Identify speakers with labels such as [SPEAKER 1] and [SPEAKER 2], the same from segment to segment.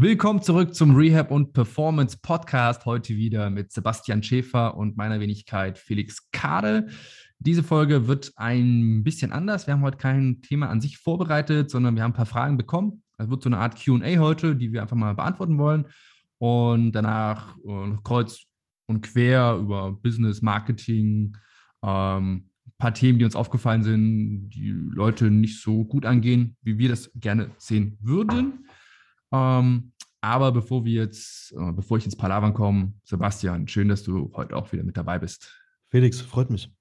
[SPEAKER 1] Willkommen zurück zum Rehab und Performance Podcast. Heute wieder mit Sebastian Schäfer und meiner Wenigkeit Felix Kade. Diese Folge wird ein bisschen anders. Wir haben heute kein Thema an sich vorbereitet, sondern wir haben ein paar Fragen bekommen. Es wird so eine Art QA heute, die wir einfach mal beantworten wollen. Und danach äh, kreuz und quer über Business, Marketing, ähm, ein paar Themen, die uns aufgefallen sind, die Leute nicht so gut angehen, wie wir das gerne sehen würden. Ähm, aber bevor wir jetzt, äh, bevor ich ins Palavern komme, Sebastian, schön, dass du heute auch wieder mit dabei bist.
[SPEAKER 2] Felix, freut mich.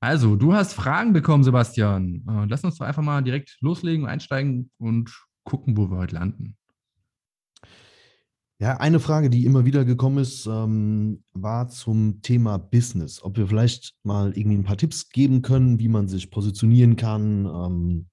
[SPEAKER 1] Also, du hast Fragen bekommen, Sebastian. Äh, lass uns doch einfach mal direkt loslegen, einsteigen und gucken, wo wir heute landen.
[SPEAKER 2] Ja, eine Frage, die immer wieder gekommen ist, ähm, war zum Thema Business. Ob wir vielleicht mal irgendwie ein paar Tipps geben können, wie man sich positionieren kann, ähm,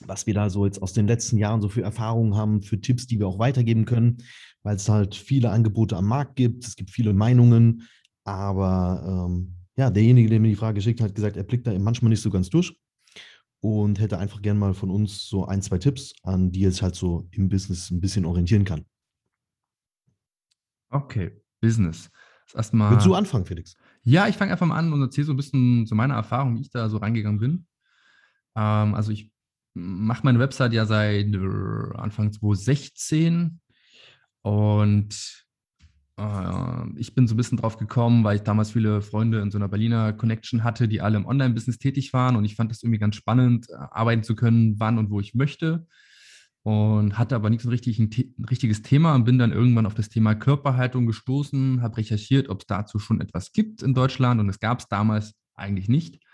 [SPEAKER 2] was wir da so jetzt aus den letzten Jahren so für Erfahrungen haben, für Tipps, die wir auch weitergeben können, weil es halt viele Angebote am Markt gibt, es gibt viele Meinungen, aber ähm, ja, derjenige, der mir die Frage geschickt hat, hat gesagt, er blickt da manchmal nicht so ganz durch und hätte einfach gern mal von uns so ein, zwei Tipps, an die er sich halt so im Business ein bisschen orientieren kann.
[SPEAKER 1] Okay, Business.
[SPEAKER 2] Das erstmal. Willst du anfangen, Felix?
[SPEAKER 1] Ja, ich fange einfach mal an und erzähle so ein bisschen zu meiner Erfahrung, wie ich da so reingegangen bin. Ähm, also ich mache meine Website ja seit äh, Anfang 2016 und äh, ich bin so ein bisschen drauf gekommen, weil ich damals viele Freunde in so einer Berliner Connection hatte, die alle im Online-Business tätig waren und ich fand das irgendwie ganz spannend, äh, arbeiten zu können, wann und wo ich möchte und hatte aber nicht so ein, ein, richtiges Thema und bin dann irgendwann auf das Thema Körperhaltung gestoßen, habe recherchiert, ob es dazu schon etwas gibt in Deutschland und es gab es damals eigentlich nicht.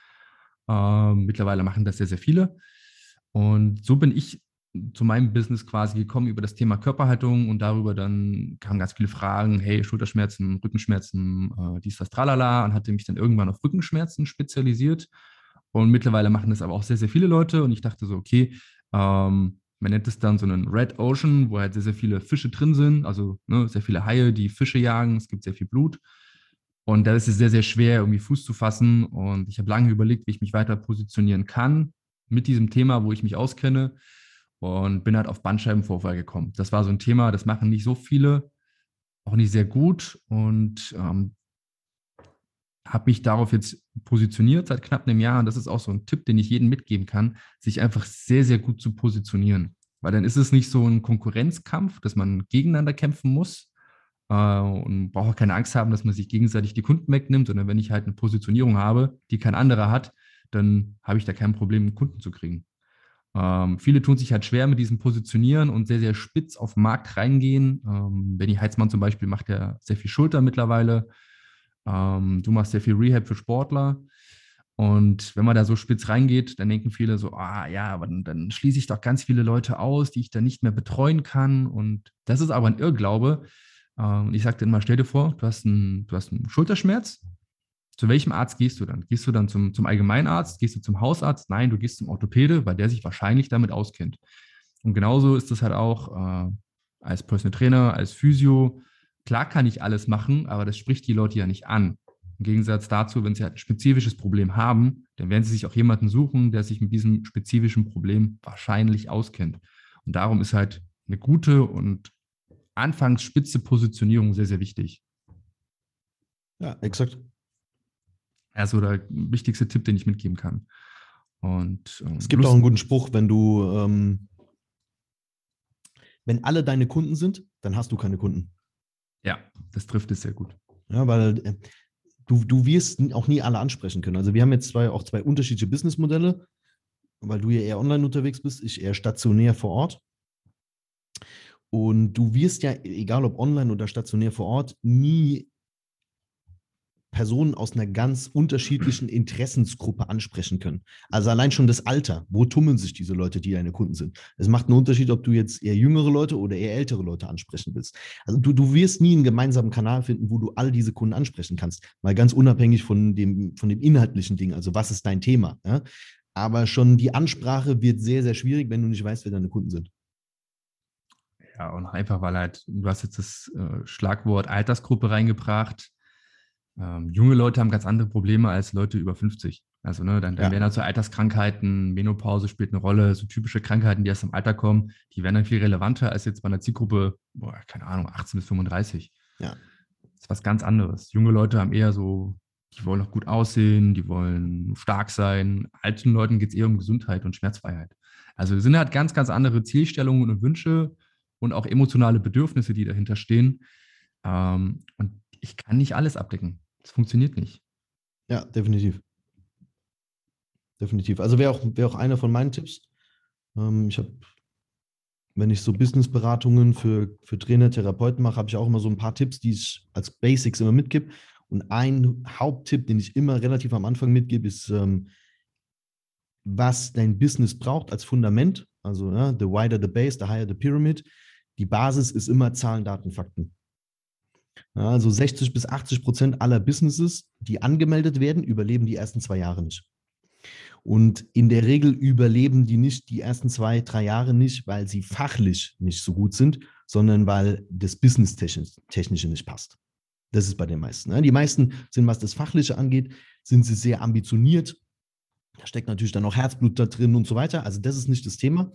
[SPEAKER 1] Ähm, mittlerweile machen das sehr, sehr viele. Und so bin ich zu meinem Business quasi gekommen über das Thema Körperhaltung und darüber dann kamen ganz viele Fragen, hey, Schulterschmerzen, Rückenschmerzen, äh, dies, das, tralala und hatte mich dann irgendwann auf Rückenschmerzen spezialisiert. Und mittlerweile machen das aber auch sehr, sehr viele Leute und ich dachte so, okay, ähm, man nennt es dann so einen Red Ocean, wo halt sehr, sehr viele Fische drin sind, also ne, sehr viele Haie, die Fische jagen, es gibt sehr viel Blut. Und da ist es sehr, sehr schwer, irgendwie Fuß zu fassen. Und ich habe lange überlegt, wie ich mich weiter positionieren kann mit diesem Thema, wo ich mich auskenne. Und bin halt auf Bandscheibenvorfall gekommen. Das war so ein Thema, das machen nicht so viele, auch nicht sehr gut. Und ähm, habe mich darauf jetzt positioniert seit knapp einem Jahr. Und das ist auch so ein Tipp, den ich jedem mitgeben kann, sich einfach sehr, sehr gut zu positionieren. Weil dann ist es nicht so ein Konkurrenzkampf, dass man gegeneinander kämpfen muss äh, und braucht auch keine Angst haben, dass man sich gegenseitig die Kunden wegnimmt, sondern wenn ich halt eine Positionierung habe, die kein anderer hat, dann habe ich da kein Problem, Kunden zu kriegen. Ähm, viele tun sich halt schwer mit diesem Positionieren und sehr, sehr spitz auf den Markt reingehen. Ähm, Benny Heitzmann zum Beispiel macht ja sehr viel Schulter mittlerweile. Ähm, du machst sehr viel Rehab für Sportler. Und wenn man da so spitz reingeht, dann denken viele so, ah ja, aber dann, dann schließe ich doch ganz viele Leute aus, die ich dann nicht mehr betreuen kann. Und das ist aber ein Irrglaube. Ähm, ich sagte immer, stell dir vor, du hast, einen, du hast einen Schulterschmerz. Zu welchem Arzt gehst du dann? Gehst du dann zum, zum Allgemeinarzt? Gehst du zum Hausarzt? Nein, du gehst zum Orthopäde, weil der sich wahrscheinlich damit auskennt. Und genauso ist das halt auch äh, als Personal Trainer, als Physio, Klar kann ich alles machen, aber das spricht die Leute ja nicht an. Im Gegensatz dazu, wenn sie halt ein spezifisches Problem haben, dann werden sie sich auch jemanden suchen, der sich mit diesem spezifischen Problem wahrscheinlich auskennt. Und darum ist halt eine gute und anfangs spitze Positionierung sehr, sehr wichtig.
[SPEAKER 2] Ja, exakt.
[SPEAKER 1] Also der wichtigste Tipp, den ich mitgeben kann. Und,
[SPEAKER 2] ähm, es gibt auch einen guten Spruch, wenn du, ähm, wenn alle deine Kunden sind, dann hast du keine Kunden.
[SPEAKER 1] Ja, das trifft es sehr gut.
[SPEAKER 2] Ja, weil äh, du, du wirst auch nie alle ansprechen können. Also wir haben jetzt zwei, auch zwei unterschiedliche Businessmodelle, weil du ja eher online unterwegs bist, ich eher stationär vor Ort. Und du wirst ja, egal ob online oder stationär vor Ort, nie Personen aus einer ganz unterschiedlichen Interessensgruppe ansprechen können. Also allein schon das Alter, wo tummeln sich diese Leute, die deine Kunden sind. Es macht einen Unterschied, ob du jetzt eher jüngere Leute oder eher ältere Leute ansprechen willst. Also du, du wirst nie einen gemeinsamen Kanal finden, wo du all diese Kunden ansprechen kannst, mal ganz unabhängig von dem, von dem inhaltlichen Ding, also was ist dein Thema. Ja? Aber schon die Ansprache wird sehr, sehr schwierig, wenn du nicht weißt, wer deine Kunden sind.
[SPEAKER 1] Ja, und einfach, weil halt, du hast jetzt das äh, Schlagwort Altersgruppe reingebracht Ähm, junge Leute haben ganz andere Probleme als Leute über 50. Also, ne, dann, dann
[SPEAKER 2] Ja.
[SPEAKER 1] werden halt so Alterskrankheiten, Menopause spielt eine Rolle, so typische Krankheiten, die erst im Alter kommen, die werden dann viel relevanter als jetzt bei einer Zielgruppe, boah, keine Ahnung, 18 bis 35.
[SPEAKER 2] Ja.
[SPEAKER 1] Das ist was ganz anderes. Junge Leute haben eher so, die wollen auch gut aussehen, die wollen stark sein. Alten Leuten geht es eher um Gesundheit und Schmerzfreiheit. Also sind halt ganz, ganz andere Zielstellungen und Wünsche und auch emotionale Bedürfnisse, die dahinter stehen. Ähm, und ich kann nicht alles abdecken. Das funktioniert nicht.
[SPEAKER 2] Ja, definitiv. Definitiv. Also wäre auch, wär auch einer von meinen Tipps. Ähm, ich habe, wenn ich so Businessberatungen für, für Trainer, Therapeuten mache, habe ich auch immer so ein paar Tipps, die ich als Basics immer mitgebe. Und ein Haupttipp, den ich immer relativ am Anfang mitgebe, ist, ähm, was dein Business braucht als Fundament. Also, ja, the wider the base, the higher the pyramid. Die Basis ist immer Zahlen, Daten, Fakten. Also 60 bis 80 Prozent aller Businesses, die angemeldet werden, überleben die ersten zwei Jahre nicht. Und in der Regel überleben die nicht die ersten zwei, drei Jahre nicht, weil sie fachlich nicht so gut sind, sondern weil das Business-Technische nicht passt. Das ist bei den meisten. ne? Die meisten sind, was das Fachliche angeht, sind sie sehr ambitioniert. Da steckt natürlich dann auch Herzblut da drin und so weiter. Also das ist nicht das Thema.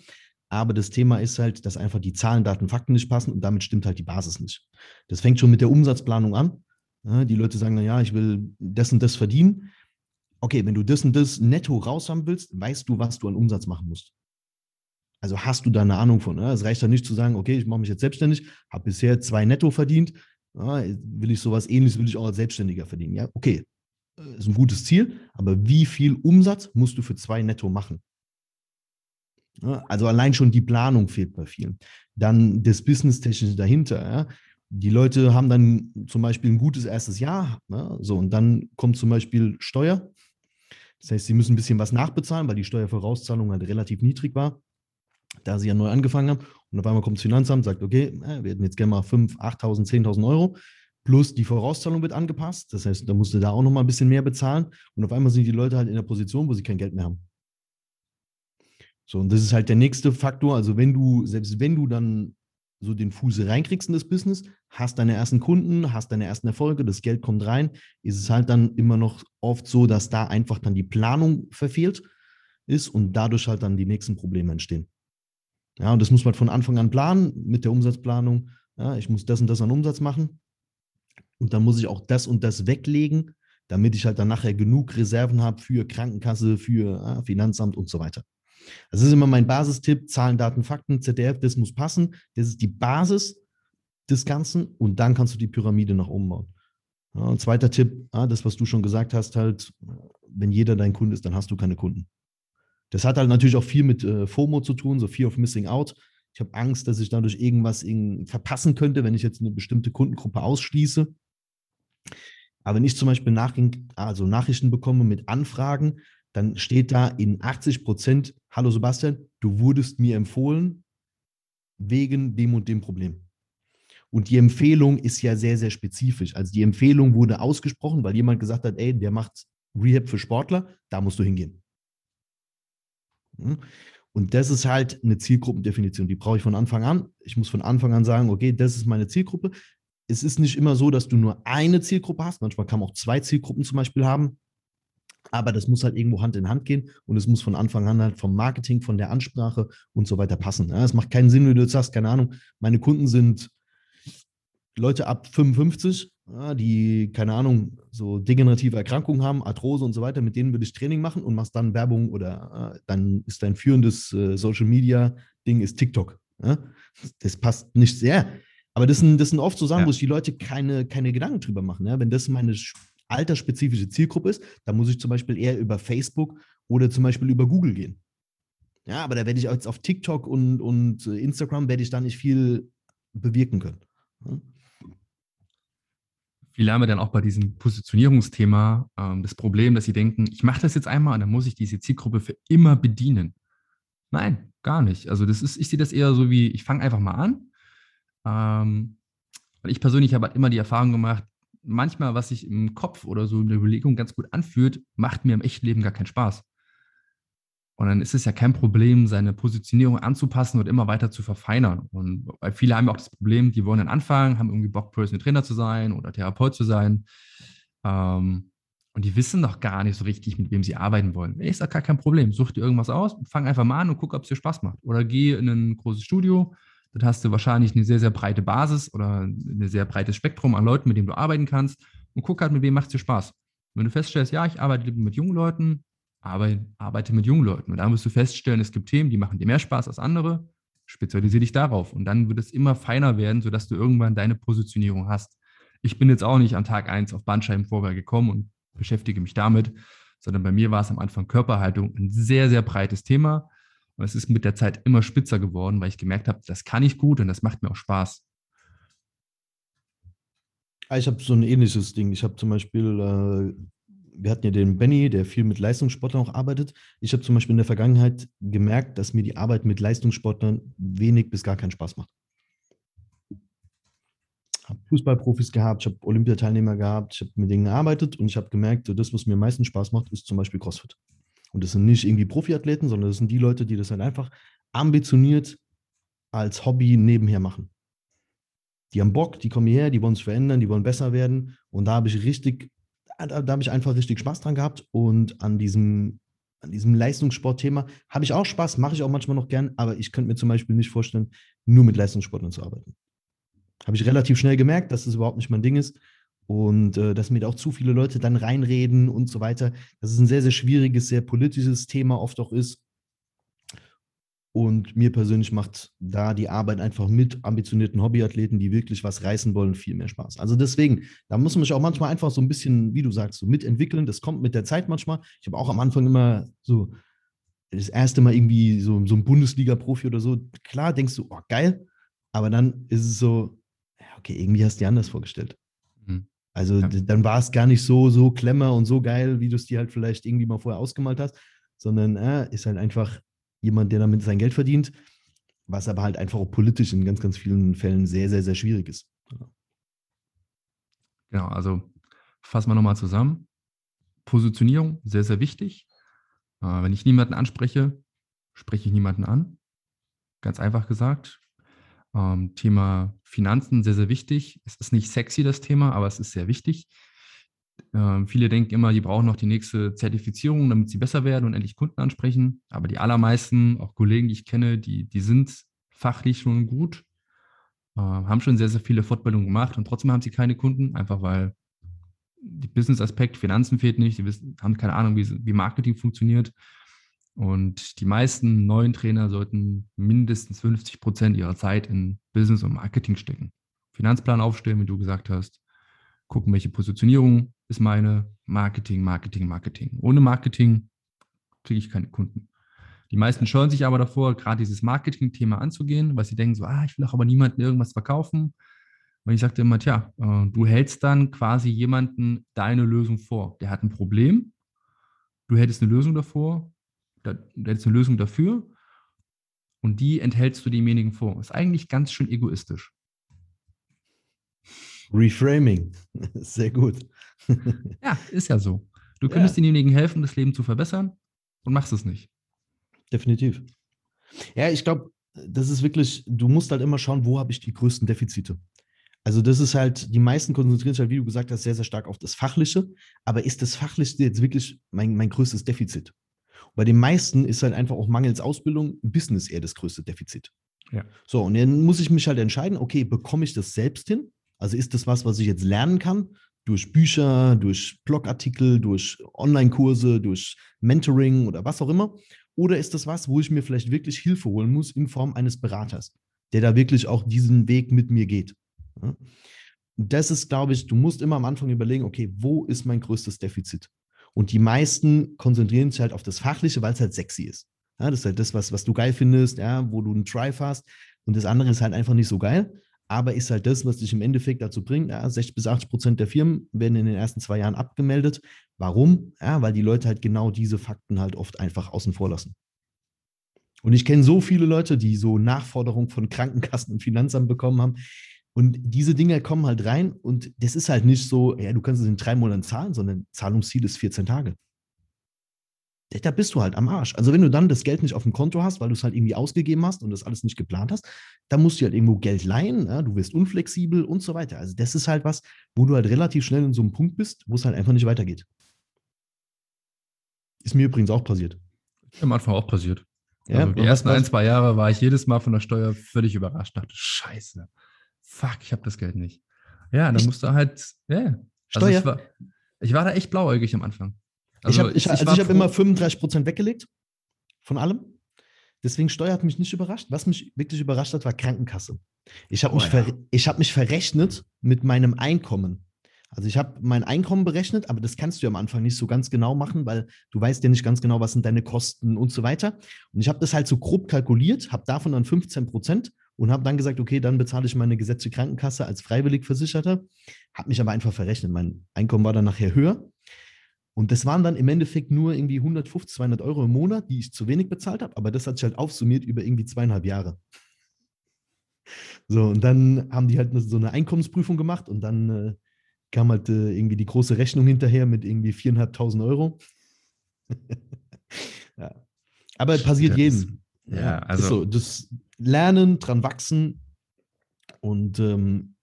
[SPEAKER 2] Aber das Thema ist halt, dass einfach die Zahlen, Daten, Fakten nicht passen und damit stimmt halt die Basis nicht. Das fängt schon mit der Umsatzplanung an. Die Leute sagen, naja, ich will das und das verdienen. Okay, wenn du das und das netto raus haben willst, weißt du, was du an Umsatz machen musst. Also hast du da eine Ahnung von. Ne? Es reicht ja nicht zu sagen, okay, ich mache mich jetzt selbstständig, habe bisher zwei netto verdient, will ich sowas ähnliches, will ich auch als Selbstständiger verdienen. Ja, okay, äh, ist ein gutes Ziel, aber wie viel Umsatz musst du für zwei netto machen? Ja, also allein schon die Planung fehlt bei vielen. Dann das Business-Technische dahinter. Ja. Die Leute haben dann zum Beispiel ein gutes erstes Jahr, ne? so und dann kommt zum Beispiel Steuer. Das heißt, sie müssen ein bisschen was nachbezahlen, weil die Steuervorauszahlung halt relativ niedrig war, da sie ja neu angefangen haben. Und auf einmal kommt das Finanzamt, sagt, okay, äh, wir hätten jetzt gerne mal 5.000, 8.000, 10.000 Euro. Plus die Vorauszahlung wird angepasst. Das heißt, da musst du da auch nochmal ein bisschen mehr bezahlen. Und auf einmal sind die Leute halt in der Position, wo sie kein Geld mehr haben. So, und das ist halt der nächste Faktor. Also, wenn du, selbst wenn du dann so den Fuß reinkriegst in das Business, hast deine ersten Kunden, hast deine ersten Erfolge, das Geld kommt rein, ist es halt dann immer noch oft so, dass da einfach dann die Planung verfehlt ist und dadurch halt dann die nächsten Probleme entstehen. Ja, und das muss man von Anfang an planen mit der Umsatzplanung. Ja, ich muss das und das an Umsatz machen. Und dann muss ich auch das und das weglegen, damit ich halt dann nachher genug Reserven habe für Krankenkasse, für ja, Finanzamt und so weiter. Das ist immer mein Basistipp: Zahlen, Daten, Fakten, ZDF, das muss passen. Das ist die Basis des Ganzen und dann kannst du die Pyramide nach oben bauen. Ja, und zweiter Tipp: ja, das, was du schon gesagt hast, halt, wenn jeder dein Kunde ist, dann hast du keine Kunden. Das hat halt natürlich auch viel mit äh, FOMO zu tun, so Fear of Missing Out. Ich habe Angst, dass ich dadurch irgendwas in, verpassen könnte, wenn ich jetzt eine bestimmte Kundengruppe ausschließe. Aber wenn ich zum Beispiel nach, also Nachrichten bekomme mit Anfragen, dann steht da in 80 Prozent, hallo Sebastian, du wurdest mir empfohlen wegen dem und dem Problem. Und die Empfehlung ist ja sehr, sehr spezifisch. Also die Empfehlung wurde ausgesprochen, weil jemand gesagt hat, ey, der macht Rehab für Sportler, da musst du hingehen. Hm? Und das ist halt eine Zielgruppendefinition, die brauche ich von Anfang an. Ich muss von Anfang an sagen, okay, das ist meine Zielgruppe. Es ist nicht immer so, dass du nur eine Zielgruppe hast. Manchmal kann man auch zwei Zielgruppen zum Beispiel haben. Aber das muss halt irgendwo Hand in Hand gehen und es muss von Anfang an halt vom Marketing, von der Ansprache und so weiter passen. Es macht keinen Sinn, wenn du jetzt sagst, keine Ahnung, meine Kunden sind Leute ab 55, die, keine Ahnung, so degenerative Erkrankungen haben, Arthrose und so weiter, mit denen würde ich Training machen und machst dann Werbung oder dann ist dein führendes Social Media Ding ist TikTok. Das passt nicht sehr. Aber das sind, das sind oft so Sachen, ja. wo sich die Leute keine, keine Gedanken drüber machen. Wenn das meine altersspezifische Zielgruppe ist, dann muss ich zum Beispiel eher über Facebook oder zum Beispiel über Google gehen. Ja, aber da werde ich jetzt auf TikTok und, und Instagram werde ich da nicht viel bewirken können. Ja.
[SPEAKER 1] Viele haben ja dann auch bei diesem Positionierungsthema ähm, das Problem, dass sie denken, ich mache das jetzt einmal und dann muss ich diese Zielgruppe für immer bedienen. Nein, gar nicht. Also das ist, ich sehe das eher so wie, ich fange einfach mal an. Ähm, ich persönlich habe halt immer die Erfahrung gemacht, manchmal, was sich im Kopf oder so in der Überlegung ganz gut anfühlt, macht mir im echten Leben gar keinen Spaß. Und dann ist es ja kein Problem, seine Positionierung anzupassen und immer weiter zu verfeinern. Und weil viele haben ja auch das Problem, die wollen dann anfangen, haben irgendwie Bock, Personal Trainer zu sein oder Therapeut zu sein. Ähm, und die wissen noch gar nicht so richtig, mit wem sie arbeiten wollen. Ist doch gar kein Problem. Such dir irgendwas aus, fang einfach mal an und guck, ob es dir Spaß macht. Oder geh in ein großes Studio, dann hast du wahrscheinlich eine sehr, sehr breite Basis oder ein sehr breites Spektrum an Leuten, mit denen du arbeiten kannst und guck halt, mit wem macht es dir Spaß. Wenn du feststellst, ja, ich arbeite mit jungen Leuten, arbeite, mit jungen Leuten. Und dann wirst du feststellen, es gibt Themen, die machen dir mehr Spaß als andere, spezialisiere dich darauf. Und dann wird es immer feiner werden, sodass du irgendwann deine Positionierung hast. Ich bin jetzt auch nicht an Tag 1 auf Bandscheibenvorwahl gekommen und beschäftige mich damit, sondern bei mir war es am Anfang Körperhaltung ein sehr, sehr breites Thema. Und es ist mit der Zeit immer spitzer geworden, weil ich gemerkt habe, das kann ich gut und das macht mir auch Spaß.
[SPEAKER 2] Ah, ich habe so ein ähnliches Ding. Ich habe zum Beispiel, äh, wir hatten ja den Benny, der viel mit Leistungssportlern auch arbeitet. Ich habe zum Beispiel in der Vergangenheit gemerkt, dass mir die Arbeit mit Leistungssportlern wenig bis gar keinen Spaß macht. Ich habe Fußballprofis gehabt, ich habe Olympiateilnehmer gehabt, ich habe mit denen gearbeitet und ich habe gemerkt, das, was mir am meisten Spaß macht, ist zum Beispiel CrossFit. Und das sind nicht irgendwie Profiathleten, sondern das sind die Leute, die das halt einfach ambitioniert als Hobby nebenher machen. Die haben Bock, die kommen hierher, die wollen sich verändern, die wollen besser werden. Und da habe ich richtig, da, da habe ich einfach richtig Spaß dran gehabt. Und an diesem, an diesem Leistungssportthema habe ich auch Spaß, mache ich auch manchmal noch gern, aber ich könnte mir zum Beispiel nicht vorstellen, nur mit Leistungssportlern zu arbeiten. Habe ich relativ schnell gemerkt, dass das überhaupt nicht mein Ding ist und äh, dass mir da auch zu viele Leute dann reinreden und so weiter. Das ist ein sehr, sehr schwieriges, sehr politisches Thema oft auch ist. Und mir persönlich macht da die Arbeit einfach mit ambitionierten Hobbyathleten, die wirklich was reißen wollen, viel mehr Spaß. Also deswegen, da muss man sich auch manchmal einfach so ein bisschen, wie du sagst, so mitentwickeln. Das kommt mit der Zeit manchmal. Ich habe auch am Anfang immer so das erste Mal irgendwie so, so ein Bundesliga-Profi oder so. Klar denkst du, oh geil, aber dann ist es so, okay, irgendwie hast du dir anders vorgestellt. Also ja. dann war es gar nicht so, so klemmer und so geil, wie du es dir halt vielleicht irgendwie mal vorher ausgemalt hast, sondern äh, ist halt einfach jemand, der damit sein Geld verdient, was aber halt einfach auch politisch in ganz, ganz vielen Fällen sehr, sehr, sehr schwierig ist.
[SPEAKER 1] Genau, also fassen wir nochmal zusammen. Positionierung, sehr, sehr wichtig. Äh, wenn ich niemanden anspreche, spreche ich niemanden an. Ganz einfach gesagt. Ähm, Thema Finanzen, sehr, sehr wichtig. Es ist nicht sexy, das Thema, aber es ist sehr wichtig. Ähm, viele denken immer, die brauchen noch die nächste Zertifizierung, damit sie besser werden und endlich Kunden ansprechen. Aber die allermeisten, auch Kollegen, die ich kenne, die, die sind fachlich schon gut, äh, haben schon sehr, sehr viele Fortbildungen gemacht und trotzdem haben sie keine Kunden, einfach weil die Business-Aspekt, Finanzen fehlt nicht, die wissen, haben keine Ahnung, wie, wie Marketing funktioniert. Und die meisten neuen Trainer sollten mindestens 50 Prozent ihrer Zeit in Business und Marketing stecken. Finanzplan aufstellen, wie du gesagt hast. Gucken, welche Positionierung ist meine. Marketing, Marketing, Marketing. Ohne Marketing kriege ich keine Kunden. Die meisten scheuen sich aber davor, gerade dieses Marketing-Thema anzugehen, weil sie denken so, ah, ich will doch aber niemandem irgendwas verkaufen. Und ich sagte immer, tja, äh, du hältst dann quasi jemanden deine Lösung vor. Der hat ein Problem, du hättest eine Lösung davor da, da ist eine Lösung dafür und die enthältst du demjenigen vor. Ist eigentlich ganz schön egoistisch.
[SPEAKER 2] Reframing, sehr gut.
[SPEAKER 1] ja, ist ja so. Du könntest ja. denjenigen helfen, das Leben zu verbessern und machst es nicht.
[SPEAKER 2] Definitiv. Ja, ich glaube, das ist wirklich, du musst halt immer schauen, wo habe ich die größten Defizite. Also das ist halt, die meisten konzentrieren sich halt, wie du gesagt hast, sehr, sehr stark auf das Fachliche. Aber ist das Fachliche jetzt wirklich mein, mein größtes Defizit? Bei den meisten ist halt einfach auch mangels Ausbildung Business eher das größte Defizit. Ja. So, und dann muss ich mich halt entscheiden, okay, bekomme ich das selbst hin? Also ist das was, was ich jetzt lernen kann? Durch Bücher, durch Blogartikel, durch Online-Kurse, durch Mentoring oder was auch immer? Oder ist das was, wo ich mir vielleicht wirklich Hilfe holen muss in Form eines Beraters, der da wirklich auch diesen Weg mit mir geht? Ja? Das ist, glaube ich, du musst immer am Anfang überlegen, okay, wo ist mein größtes Defizit? Und die meisten konzentrieren sich halt auf das Fachliche, weil es halt sexy ist. Ja, das ist halt das, was, was du geil findest, ja, wo du einen Drive hast. Und das andere ist halt einfach nicht so geil, aber ist halt das, was dich im Endeffekt dazu bringt. Ja, 60 bis 80 Prozent der Firmen werden in den ersten zwei Jahren abgemeldet. Warum? Ja, weil die Leute halt genau diese Fakten halt oft einfach außen vor lassen. Und ich kenne so viele Leute, die so Nachforderungen von Krankenkassen und Finanzamt bekommen haben, und diese Dinge kommen halt rein und das ist halt nicht so, ja, du kannst es in drei Monaten zahlen, sondern Zahlungsziel ist 14 Tage. da bist du halt am Arsch. Also wenn du dann das Geld nicht auf dem Konto hast, weil du es halt irgendwie ausgegeben hast und das alles nicht geplant hast, dann musst du halt irgendwo Geld leihen, ja, du wirst unflexibel und so weiter. Also das ist halt was, wo du halt relativ schnell in so einem Punkt bist, wo es halt einfach nicht weitergeht. Ist mir übrigens auch passiert.
[SPEAKER 1] Am Anfang auch passiert. Ja, also die ersten ein, zwei Jahre war ich jedes Mal von der Steuer völlig überrascht. Dachte, scheiße, fuck, ich habe das Geld nicht. Ja, dann musst du halt, ja. Yeah. Also Steuer. ich, war, ich war da echt blauäugig am Anfang.
[SPEAKER 2] Also ich habe ich, also ich hab immer 35 Prozent weggelegt von allem. Deswegen Steuer hat mich nicht überrascht. Was mich wirklich überrascht hat, war Krankenkasse. Ich habe oh, mich, ja. hab mich verrechnet mit meinem Einkommen. Also ich habe mein Einkommen berechnet, aber das kannst du ja am Anfang nicht so ganz genau machen, weil du weißt ja nicht ganz genau, was sind deine Kosten und so weiter. Und ich habe das halt so grob kalkuliert, habe davon dann 15 Prozent und habe dann gesagt, okay, dann bezahle ich meine gesetzliche Krankenkasse als freiwillig Versicherter, habe mich aber einfach verrechnet. Mein Einkommen war dann nachher höher und das waren dann im Endeffekt nur irgendwie 150, 200 Euro im Monat, die ich zu wenig bezahlt habe, aber das hat sich halt aufsummiert über irgendwie zweieinhalb Jahre. So, und dann haben die halt so eine Einkommensprüfung gemacht und dann äh, kam halt äh, irgendwie die große Rechnung hinterher mit irgendwie 4.500 Euro. ja. Aber passiert das, jedem.
[SPEAKER 1] Ja, also. So,
[SPEAKER 2] das Lernen, dran wachsen und ähm,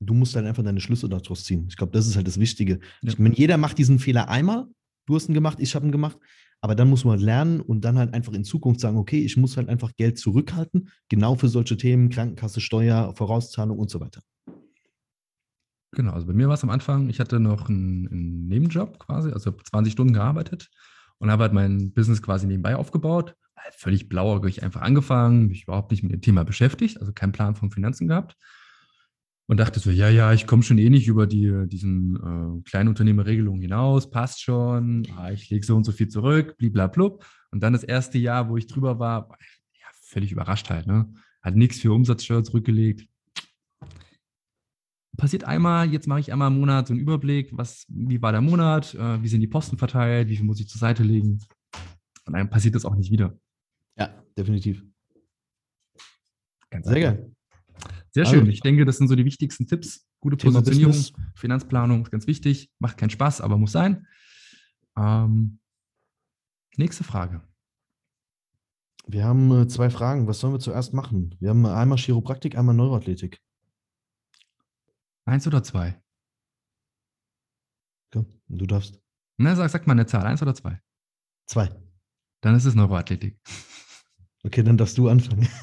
[SPEAKER 2] du musst dann einfach deine Schlüsse daraus ziehen. Ich glaube, das ist halt das Wichtige. Ja. Ich meine, jeder macht diesen Fehler einmal. Du hast ihn gemacht, ich habe ihn gemacht. Aber dann muss man halt lernen und dann halt einfach in Zukunft sagen, okay, ich muss halt einfach Geld zurückhalten, genau für solche Themen, Krankenkasse, Steuer, Vorauszahlung und so weiter.
[SPEAKER 1] Genau, also bei mir war es am Anfang, ich hatte noch einen, einen Nebenjob quasi, also 20 Stunden gearbeitet und habe halt mein Business quasi nebenbei aufgebaut. Völlig blauäugig einfach angefangen, mich überhaupt nicht mit dem Thema beschäftigt, also keinen Plan von Finanzen gehabt und dachte so, ja, ja, ich komme schon eh nicht über die, diesen äh, Kleinunternehmerregelung hinaus, passt schon, ah, ich lege so und so viel zurück, bliblablub. Und dann das erste Jahr, wo ich drüber war, ja, völlig überrascht halt, ne? Hat nichts für Umsatzsteuer zurückgelegt. Passiert einmal, jetzt mache ich einmal im Monat so einen Überblick, was, wie war der Monat, äh, wie sind die Posten verteilt, wie viel muss ich zur Seite legen. Und dann passiert das auch nicht wieder.
[SPEAKER 2] Ja, definitiv.
[SPEAKER 1] Ganz Sehr geil. Sehr schön. Also, ich denke, das sind so die wichtigsten Tipps. Gute Positionierung, Finanzplanung ist ganz wichtig. Macht keinen Spaß, aber muss sein. Ähm, nächste Frage.
[SPEAKER 2] Wir haben äh, zwei Fragen. Was sollen wir zuerst machen? Wir haben einmal Chiropraktik, einmal Neuroathletik.
[SPEAKER 1] Eins oder zwei?
[SPEAKER 2] Okay, du darfst.
[SPEAKER 1] Na, sag, sag mal eine Zahl. Eins oder zwei?
[SPEAKER 2] Zwei.
[SPEAKER 1] Dann ist es Neuroathletik.
[SPEAKER 2] Okay, dann darfst du anfangen.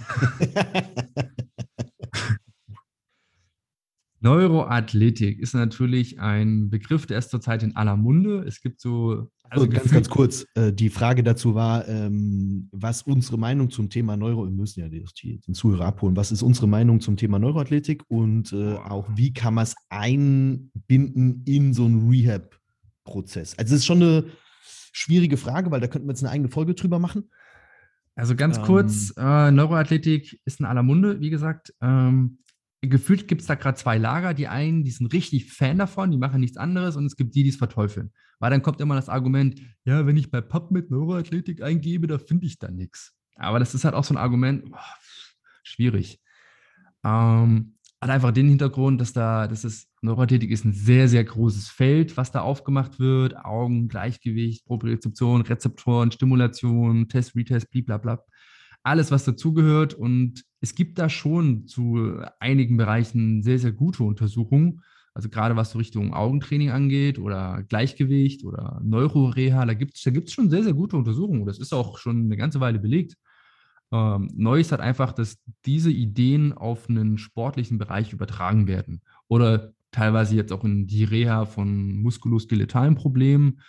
[SPEAKER 1] Neuroathletik ist natürlich ein Begriff, der ist zurzeit in aller Munde. Es gibt so.
[SPEAKER 2] Also, also ganz, ganz kurz, äh, die Frage dazu war, ähm, was unsere Meinung zum Thema Neuro, wir müssen ja die, den Zuhörer abholen, was ist unsere Meinung zum Thema Neuroathletik und äh, auch wie kann man es einbinden in so einen Rehab-Prozess? Also es ist schon eine schwierige Frage, weil da könnten wir jetzt eine eigene Folge drüber machen.
[SPEAKER 1] Also ganz ähm, kurz, äh, Neuroathletik ist in aller Munde, wie gesagt. Ähm, gefühlt gibt es da gerade zwei Lager. Die einen, die sind richtig Fan davon, die machen nichts anderes und es gibt die, die es verteufeln. Weil dann kommt immer das Argument, ja, wenn ich bei PubMed Neuroathletik eingebe, da finde ich da nichts. Aber das ist halt auch so ein Argument, boah, schwierig. Ähm, hat einfach den Hintergrund, dass da, das ist, Neuroathletik ist ein sehr, sehr großes Feld, was da aufgemacht wird. Augen, Gleichgewicht, Propriozeption, Rezeptoren, Stimulation, Test, Retest, blablabla alles, was dazugehört. Und es gibt da schon zu einigen Bereichen sehr, sehr gute Untersuchungen. Also gerade was so Richtung Augentraining angeht oder Gleichgewicht oder Neuroreha, da gibt es da gibt's schon sehr, sehr gute Untersuchungen. Das ist auch schon eine ganze Weile belegt. Ähm, neu ist halt einfach, dass diese Ideen auf einen sportlichen Bereich übertragen werden. Oder teilweise jetzt auch in die Reha von muskuloskeletalen Problemen.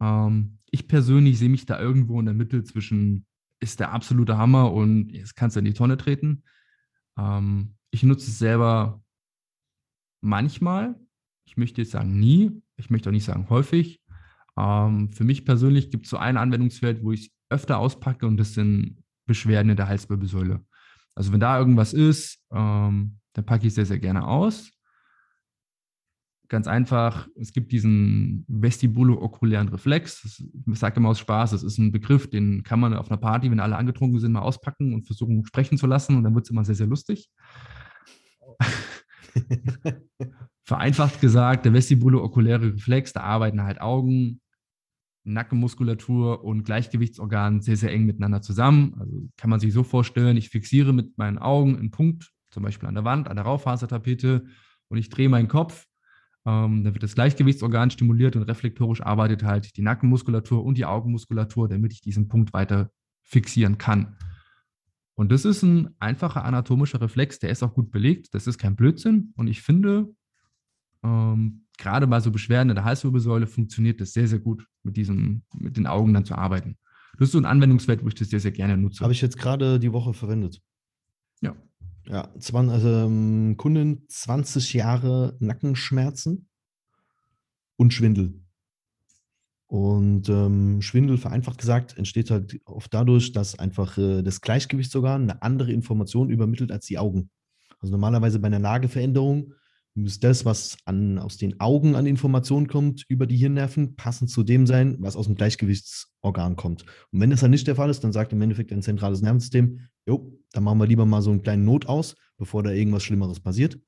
[SPEAKER 1] Ähm, ich persönlich sehe mich da irgendwo in der Mitte zwischen ist der absolute Hammer und jetzt kannst du in die Tonne treten. Ähm, ich nutze es selber manchmal. Ich möchte jetzt sagen nie. Ich möchte auch nicht sagen häufig. Ähm, für mich persönlich gibt es so ein Anwendungsfeld, wo ich es öfter auspacke und das sind Beschwerden in der Halswirbelsäule. Also wenn da irgendwas ist, ähm, dann packe ich es sehr, sehr gerne aus. Ganz einfach, es gibt diesen vestibulo-okulären Reflex. Ich sage immer aus Spaß, das ist ein Begriff, den kann man auf einer Party, wenn alle angetrunken sind, mal auspacken und versuchen, sprechen zu lassen. Und dann wird es immer sehr, sehr lustig. Vereinfacht gesagt, der vestibulo-okuläre Reflex, da arbeiten halt Augen, Nackenmuskulatur und Gleichgewichtsorgan sehr, sehr eng miteinander zusammen. Also kann man sich so vorstellen, ich fixiere mit meinen Augen einen Punkt, zum Beispiel an der Wand, an der Raufasertapete und ich drehe meinen Kopf. Ähm, dann wird das Gleichgewichtsorgan stimuliert und reflektorisch arbeitet halt die Nackenmuskulatur und die Augenmuskulatur, damit ich diesen Punkt weiter fixieren kann. Und das ist ein einfacher anatomischer Reflex, der ist auch gut belegt. Das ist kein Blödsinn. Und ich finde, ähm, gerade bei so Beschwerden in der Halswirbelsäule funktioniert das sehr, sehr gut, mit, diesem, mit den Augen dann zu arbeiten. Das ist so ein Anwendungsfeld, wo ich das sehr, sehr gerne nutze.
[SPEAKER 2] Habe ich jetzt gerade die Woche verwendet.
[SPEAKER 1] Ja.
[SPEAKER 2] Ja, zwan, also ähm, Kunden 20 Jahre Nackenschmerzen und Schwindel. Und ähm, Schwindel, vereinfacht gesagt, entsteht halt oft dadurch, dass einfach äh, das Gleichgewichtsorgan eine andere Information übermittelt als die Augen. Also normalerweise bei einer Lageveränderung das, was an, aus den Augen an Informationen kommt, über die Hirnnerven, passend zu dem sein, was aus dem Gleichgewichtsorgan kommt. Und wenn das dann nicht der Fall ist, dann sagt im Endeffekt ein zentrales Nervensystem, jo, dann machen wir lieber mal so einen kleinen Not aus, bevor da irgendwas Schlimmeres passiert.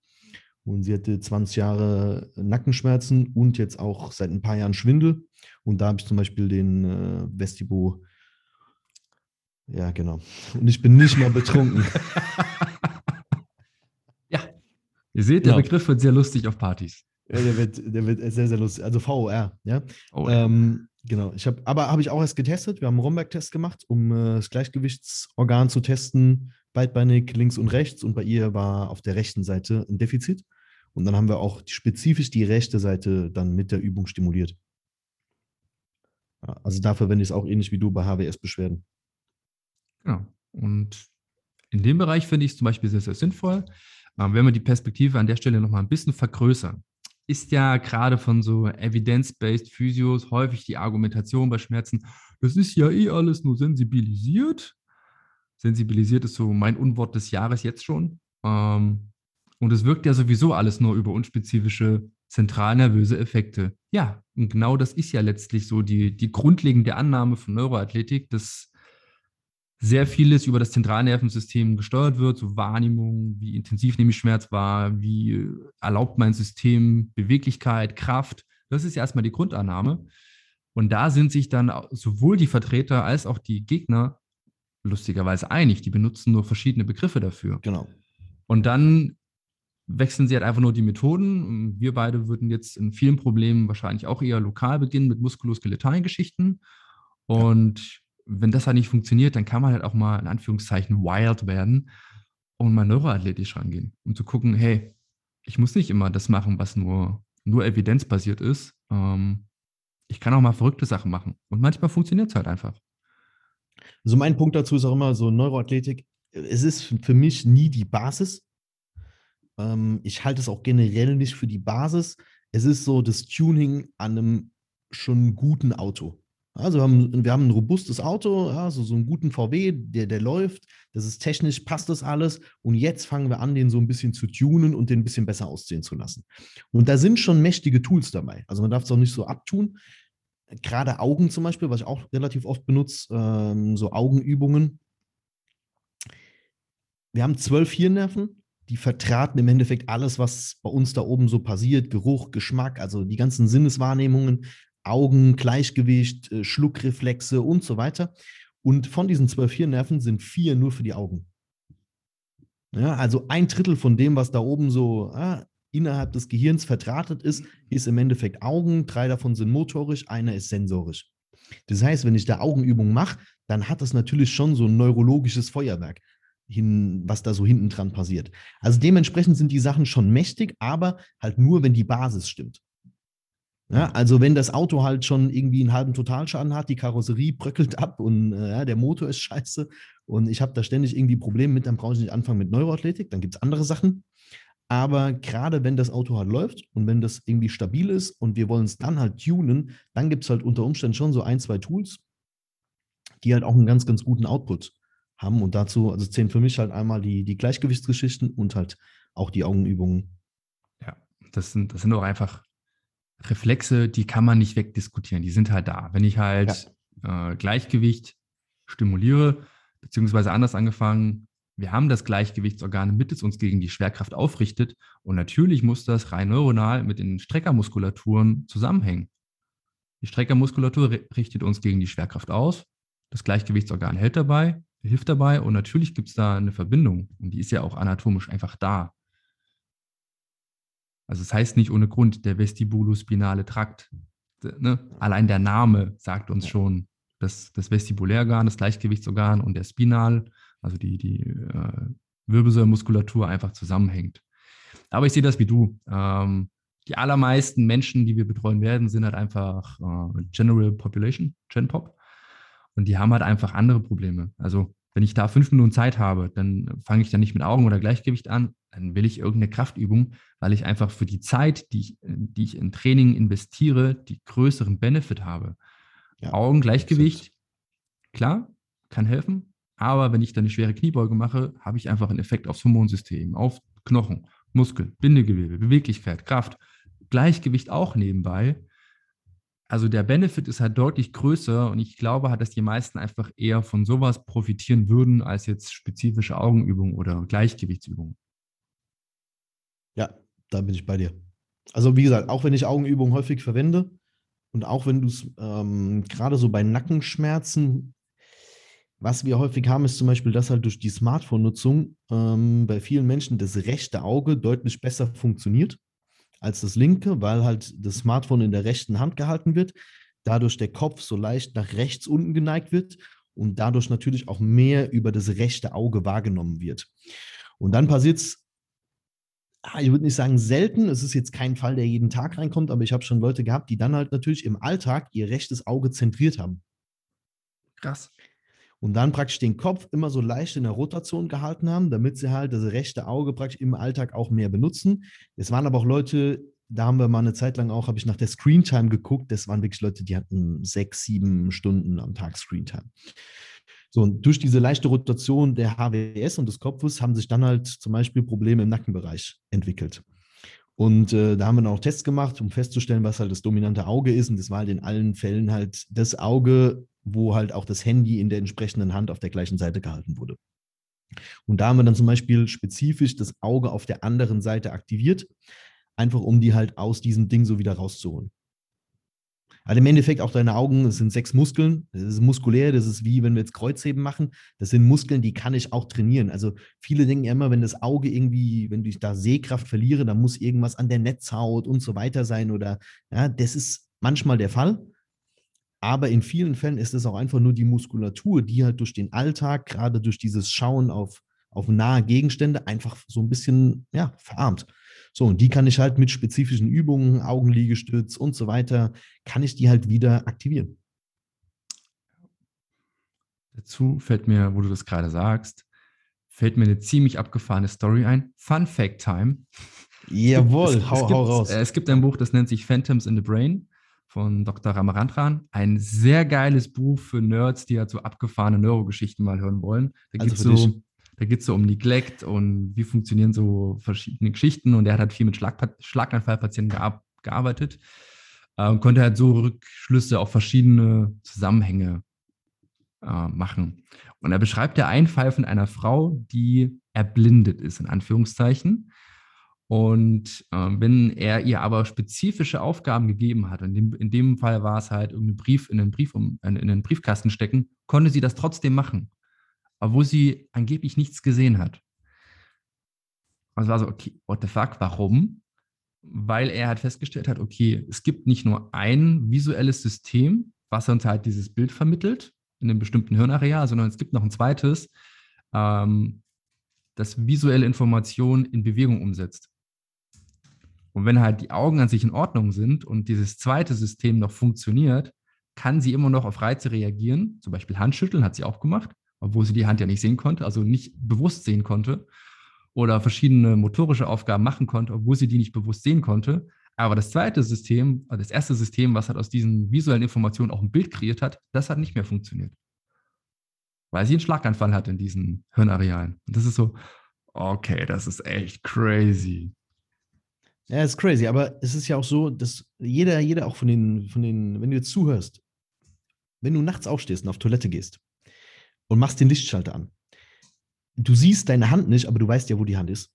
[SPEAKER 2] Und sie hatte 20 Jahre Nackenschmerzen und jetzt auch seit ein paar Jahren Schwindel. Und da habe ich zum Beispiel den äh, Vestibo. Ja, genau. Und ich bin nicht mehr betrunken.
[SPEAKER 1] Ihr seht, der genau. Begriff wird sehr lustig auf Partys.
[SPEAKER 2] Ja, der wird, der wird sehr, sehr lustig. Also VOR, ja. Oh, ja. Ähm, genau. Ich habe, aber habe ich auch erst getestet. Wir haben einen Romberg-Test gemacht, um äh, das Gleichgewichtsorgan zu testen, beidbeinig links und rechts. Und bei ihr war auf der rechten Seite ein Defizit. Und dann haben wir auch spezifisch die rechte Seite dann mit der Übung stimuliert. Ja, also da verwende ich es auch ähnlich wie du bei HWS-Beschwerden.
[SPEAKER 1] Genau. Und in dem Bereich finde ich es zum Beispiel sehr, sehr sinnvoll. Ähm, wenn wir die Perspektive an der Stelle nochmal ein bisschen vergrößern, ist ja gerade von so evidence-based Physios häufig die Argumentation bei Schmerzen, das ist ja eh alles nur sensibilisiert. Sensibilisiert ist so mein Unwort des Jahres jetzt schon. Ähm, und es wirkt ja sowieso alles nur über unspezifische zentralnervöse Effekte. Ja, und genau das ist ja letztlich so die, die grundlegende Annahme von Neuroathletik, dass sehr vieles über das Zentralnervensystem gesteuert wird, so Wahrnehmung, wie intensiv nehme ich Schmerz wahr, wie erlaubt mein System Beweglichkeit, Kraft. Das ist ja erstmal die Grundannahme. Und da sind sich dann sowohl die Vertreter als auch die Gegner lustigerweise einig. Die benutzen nur verschiedene Begriffe dafür.
[SPEAKER 2] Genau.
[SPEAKER 1] Und dann wechseln sie halt einfach nur die Methoden. Wir beide würden jetzt in vielen Problemen wahrscheinlich auch eher lokal beginnen mit muskuloskeletalen Geschichten. Und wenn das halt nicht funktioniert, dann kann man halt auch mal in Anführungszeichen wild werden und mal neuroathletisch rangehen, um zu gucken, hey, ich muss nicht immer das machen, was nur, nur evidenzbasiert ist. Ähm, ich kann auch mal verrückte Sachen machen. Und manchmal funktioniert es halt einfach.
[SPEAKER 2] Also mein Punkt dazu ist auch immer so Neuroathletik. Es ist für mich nie die Basis. Ähm, ich halte es auch generell nicht für die Basis. Es ist so das Tuning an einem schon guten Auto. Also wir haben, wir haben ein robustes Auto, also so einen guten VW, der, der läuft, das ist technisch, passt das alles. Und jetzt fangen wir an, den so ein bisschen zu tunen und den ein bisschen besser aussehen zu lassen. Und da sind schon mächtige Tools dabei. Also man darf es auch nicht so abtun. Gerade Augen zum Beispiel, was ich auch relativ oft benutze, ähm, so Augenübungen. Wir haben zwölf Hirnnerven, die vertraten im Endeffekt alles, was bei uns da oben so passiert, Geruch, Geschmack, also die ganzen Sinneswahrnehmungen, Augen, Gleichgewicht, äh, Schluckreflexe und so weiter. Und von diesen zwölf Hirnnerven sind vier nur für die Augen. Ja, also ein Drittel von dem, was da oben so ah, innerhalb des Gehirns verdrahtet ist, ist im Endeffekt Augen. Drei davon sind motorisch, einer ist sensorisch. Das heißt, wenn ich da Augenübungen mache, dann hat das natürlich schon so ein neurologisches Feuerwerk, hin, was da so hinten dran passiert. Also dementsprechend sind die Sachen schon mächtig, aber halt nur, wenn die Basis stimmt. Ja, also wenn das Auto halt schon irgendwie einen halben Totalschaden hat, die Karosserie bröckelt ab und äh, der Motor ist scheiße und ich habe da ständig irgendwie Probleme mit, dann brauche ich nicht anfangen mit Neuroathletik, dann gibt es andere Sachen. Aber gerade wenn das Auto halt läuft und wenn das irgendwie stabil ist und wir wollen es dann halt tunen, dann gibt es halt unter Umständen schon so ein, zwei Tools, die halt auch einen ganz, ganz guten Output haben. Und dazu, also zählen für mich halt einmal die, die Gleichgewichtsgeschichten und halt auch die Augenübungen.
[SPEAKER 1] Ja, das sind, das sind auch einfach Reflexe, die kann man nicht wegdiskutieren, die sind halt da. Wenn ich halt ja. äh, Gleichgewicht stimuliere, beziehungsweise anders angefangen, wir haben das Gleichgewichtsorgan mit, das uns gegen die Schwerkraft aufrichtet. Und natürlich muss das rein neuronal mit den Streckermuskulaturen zusammenhängen. Die Streckermuskulatur richtet uns gegen die Schwerkraft aus. Das Gleichgewichtsorgan hält dabei, hilft dabei und natürlich gibt es da eine Verbindung und die ist ja auch anatomisch einfach da. Also es das heißt nicht ohne Grund der vestibulospinale Trakt. Ne? Allein der Name sagt uns schon, dass das Vestibulärorgan, das Gleichgewichtsorgan und der Spinal, also die, die äh, Wirbelsäulmuskulatur einfach zusammenhängt. Aber ich sehe das wie du. Ähm, die allermeisten Menschen, die wir betreuen werden, sind halt einfach äh, General Population, GenPop. Und die haben halt einfach andere Probleme. Also wenn ich da fünf Minuten Zeit habe, dann fange ich dann nicht mit Augen oder Gleichgewicht an, dann will ich irgendeine Kraftübung, weil ich einfach für die Zeit, die ich, die ich in Training investiere, die größeren Benefit habe. Ja, Augen, Gleichgewicht, klar, kann helfen, aber wenn ich dann eine schwere Kniebeuge mache, habe ich einfach einen Effekt aufs Hormonsystem, auf Knochen, Muskel, Bindegewebe, Beweglichkeit, Kraft, Gleichgewicht auch nebenbei. Also der Benefit ist halt deutlich größer und ich glaube halt, dass die meisten einfach eher von sowas profitieren würden, als jetzt spezifische Augenübungen oder Gleichgewichtsübungen.
[SPEAKER 2] Ja, da bin ich bei dir. Also wie gesagt, auch wenn ich Augenübungen häufig verwende und auch wenn du es ähm, gerade so bei Nackenschmerzen, was wir häufig haben, ist zum Beispiel, dass halt durch die Smartphone-Nutzung ähm, bei vielen Menschen das rechte Auge deutlich besser funktioniert als das linke, weil halt das Smartphone in der rechten Hand gehalten wird, dadurch der Kopf so leicht nach rechts unten geneigt wird und dadurch natürlich auch mehr über das rechte Auge wahrgenommen wird. Und dann passiert es, ah, ich würde nicht sagen selten, es ist jetzt kein Fall, der jeden Tag reinkommt, aber ich habe schon Leute gehabt, die dann halt natürlich im Alltag ihr rechtes Auge zentriert haben.
[SPEAKER 1] Krass
[SPEAKER 2] und dann praktisch den Kopf immer so leicht in der Rotation gehalten haben, damit sie halt das rechte Auge praktisch im Alltag auch mehr benutzen. Es waren aber auch Leute, da haben wir mal eine Zeit lang auch, habe ich nach der Screentime geguckt, das waren wirklich Leute, die hatten sechs, sieben Stunden am Tag Screentime. So, und durch diese leichte Rotation der HWS und des Kopfes haben sich dann halt zum Beispiel Probleme im Nackenbereich entwickelt. Und äh, da haben wir dann auch Tests gemacht, um festzustellen, was halt das dominante Auge ist. Und das war halt in allen Fällen halt das Auge, wo halt auch das Handy in der entsprechenden Hand auf der gleichen Seite gehalten wurde. Und da haben wir dann zum Beispiel spezifisch das Auge auf der anderen Seite aktiviert, einfach um die halt aus diesem Ding so wieder rauszuholen. Also im Endeffekt auch deine Augen, das sind sechs Muskeln, das ist muskulär, das ist wie wenn wir jetzt Kreuzheben machen, das sind Muskeln, die kann ich auch trainieren. Also viele denken ja immer, wenn das Auge irgendwie, wenn ich da Sehkraft verliere, dann muss irgendwas an der Netzhaut und so weiter sein oder ja, das ist manchmal der Fall. Aber in vielen Fällen ist es auch einfach nur die Muskulatur, die halt durch den Alltag, gerade durch dieses Schauen auf, auf nahe Gegenstände, einfach so ein bisschen ja, verarmt. So, und die kann ich halt mit spezifischen Übungen, Augenliegestütz und so weiter, kann ich die halt wieder aktivieren.
[SPEAKER 1] Dazu fällt mir, wo du das gerade sagst, fällt mir eine ziemlich abgefahrene Story ein. Fun Fact Time.
[SPEAKER 2] Jawohl,
[SPEAKER 1] es, hau, es gibt, hau raus. Es gibt ein Buch, das nennt sich Phantoms in the Brain von Dr. Ramarantran. Ein sehr geiles Buch für Nerds, die halt so abgefahrene Neurogeschichten mal hören wollen. Da also geht es so, da geht's so um Neglect und wie funktionieren so verschiedene Geschichten. Und er hat halt viel mit Schlag Schlaganfallpatienten gear gearbeitet äh, und konnte halt so Rückschlüsse auf verschiedene Zusammenhänge äh, machen. Und er beschreibt ja einen Fall von einer Frau, die erblindet ist, in Anführungszeichen. Und ähm, wenn er ihr aber spezifische Aufgaben gegeben hat, in dem, in dem Fall war es halt irgendeinen Brief in den Brief um, in, den Briefkasten stecken, konnte sie das trotzdem machen, obwohl sie angeblich nichts gesehen hat. Es war so, okay, what the fuck, warum? Weil er halt festgestellt hat, okay, es gibt nicht nur ein visuelles System, was uns halt dieses Bild vermittelt in einem bestimmten Hirnareal, sondern es gibt noch ein zweites, ähm, das visuelle Informationen in Bewegung umsetzt. Und wenn halt die Augen an sich in Ordnung sind und dieses zweite System noch funktioniert, kann sie immer noch auf Reize reagieren. Zum Beispiel Handschütteln hat sie auch gemacht, obwohl sie die Hand ja nicht sehen konnte, also nicht bewusst sehen konnte. Oder verschiedene motorische Aufgaben machen konnte, obwohl sie die nicht bewusst sehen konnte. Aber das zweite System, also das erste System, was halt aus diesen visuellen Informationen auch ein Bild kreiert hat, das hat nicht mehr funktioniert. Weil sie einen Schlaganfall hat in diesen Hirnarealen. Und das ist so, okay, das ist echt crazy.
[SPEAKER 2] Ja, ist crazy, aber es ist ja auch so, dass jeder, jeder auch von den, von den, wenn du jetzt zuhörst, wenn du nachts aufstehst und auf Toilette gehst und machst den Lichtschalter an, du siehst deine Hand nicht, aber du weißt ja, wo die Hand ist.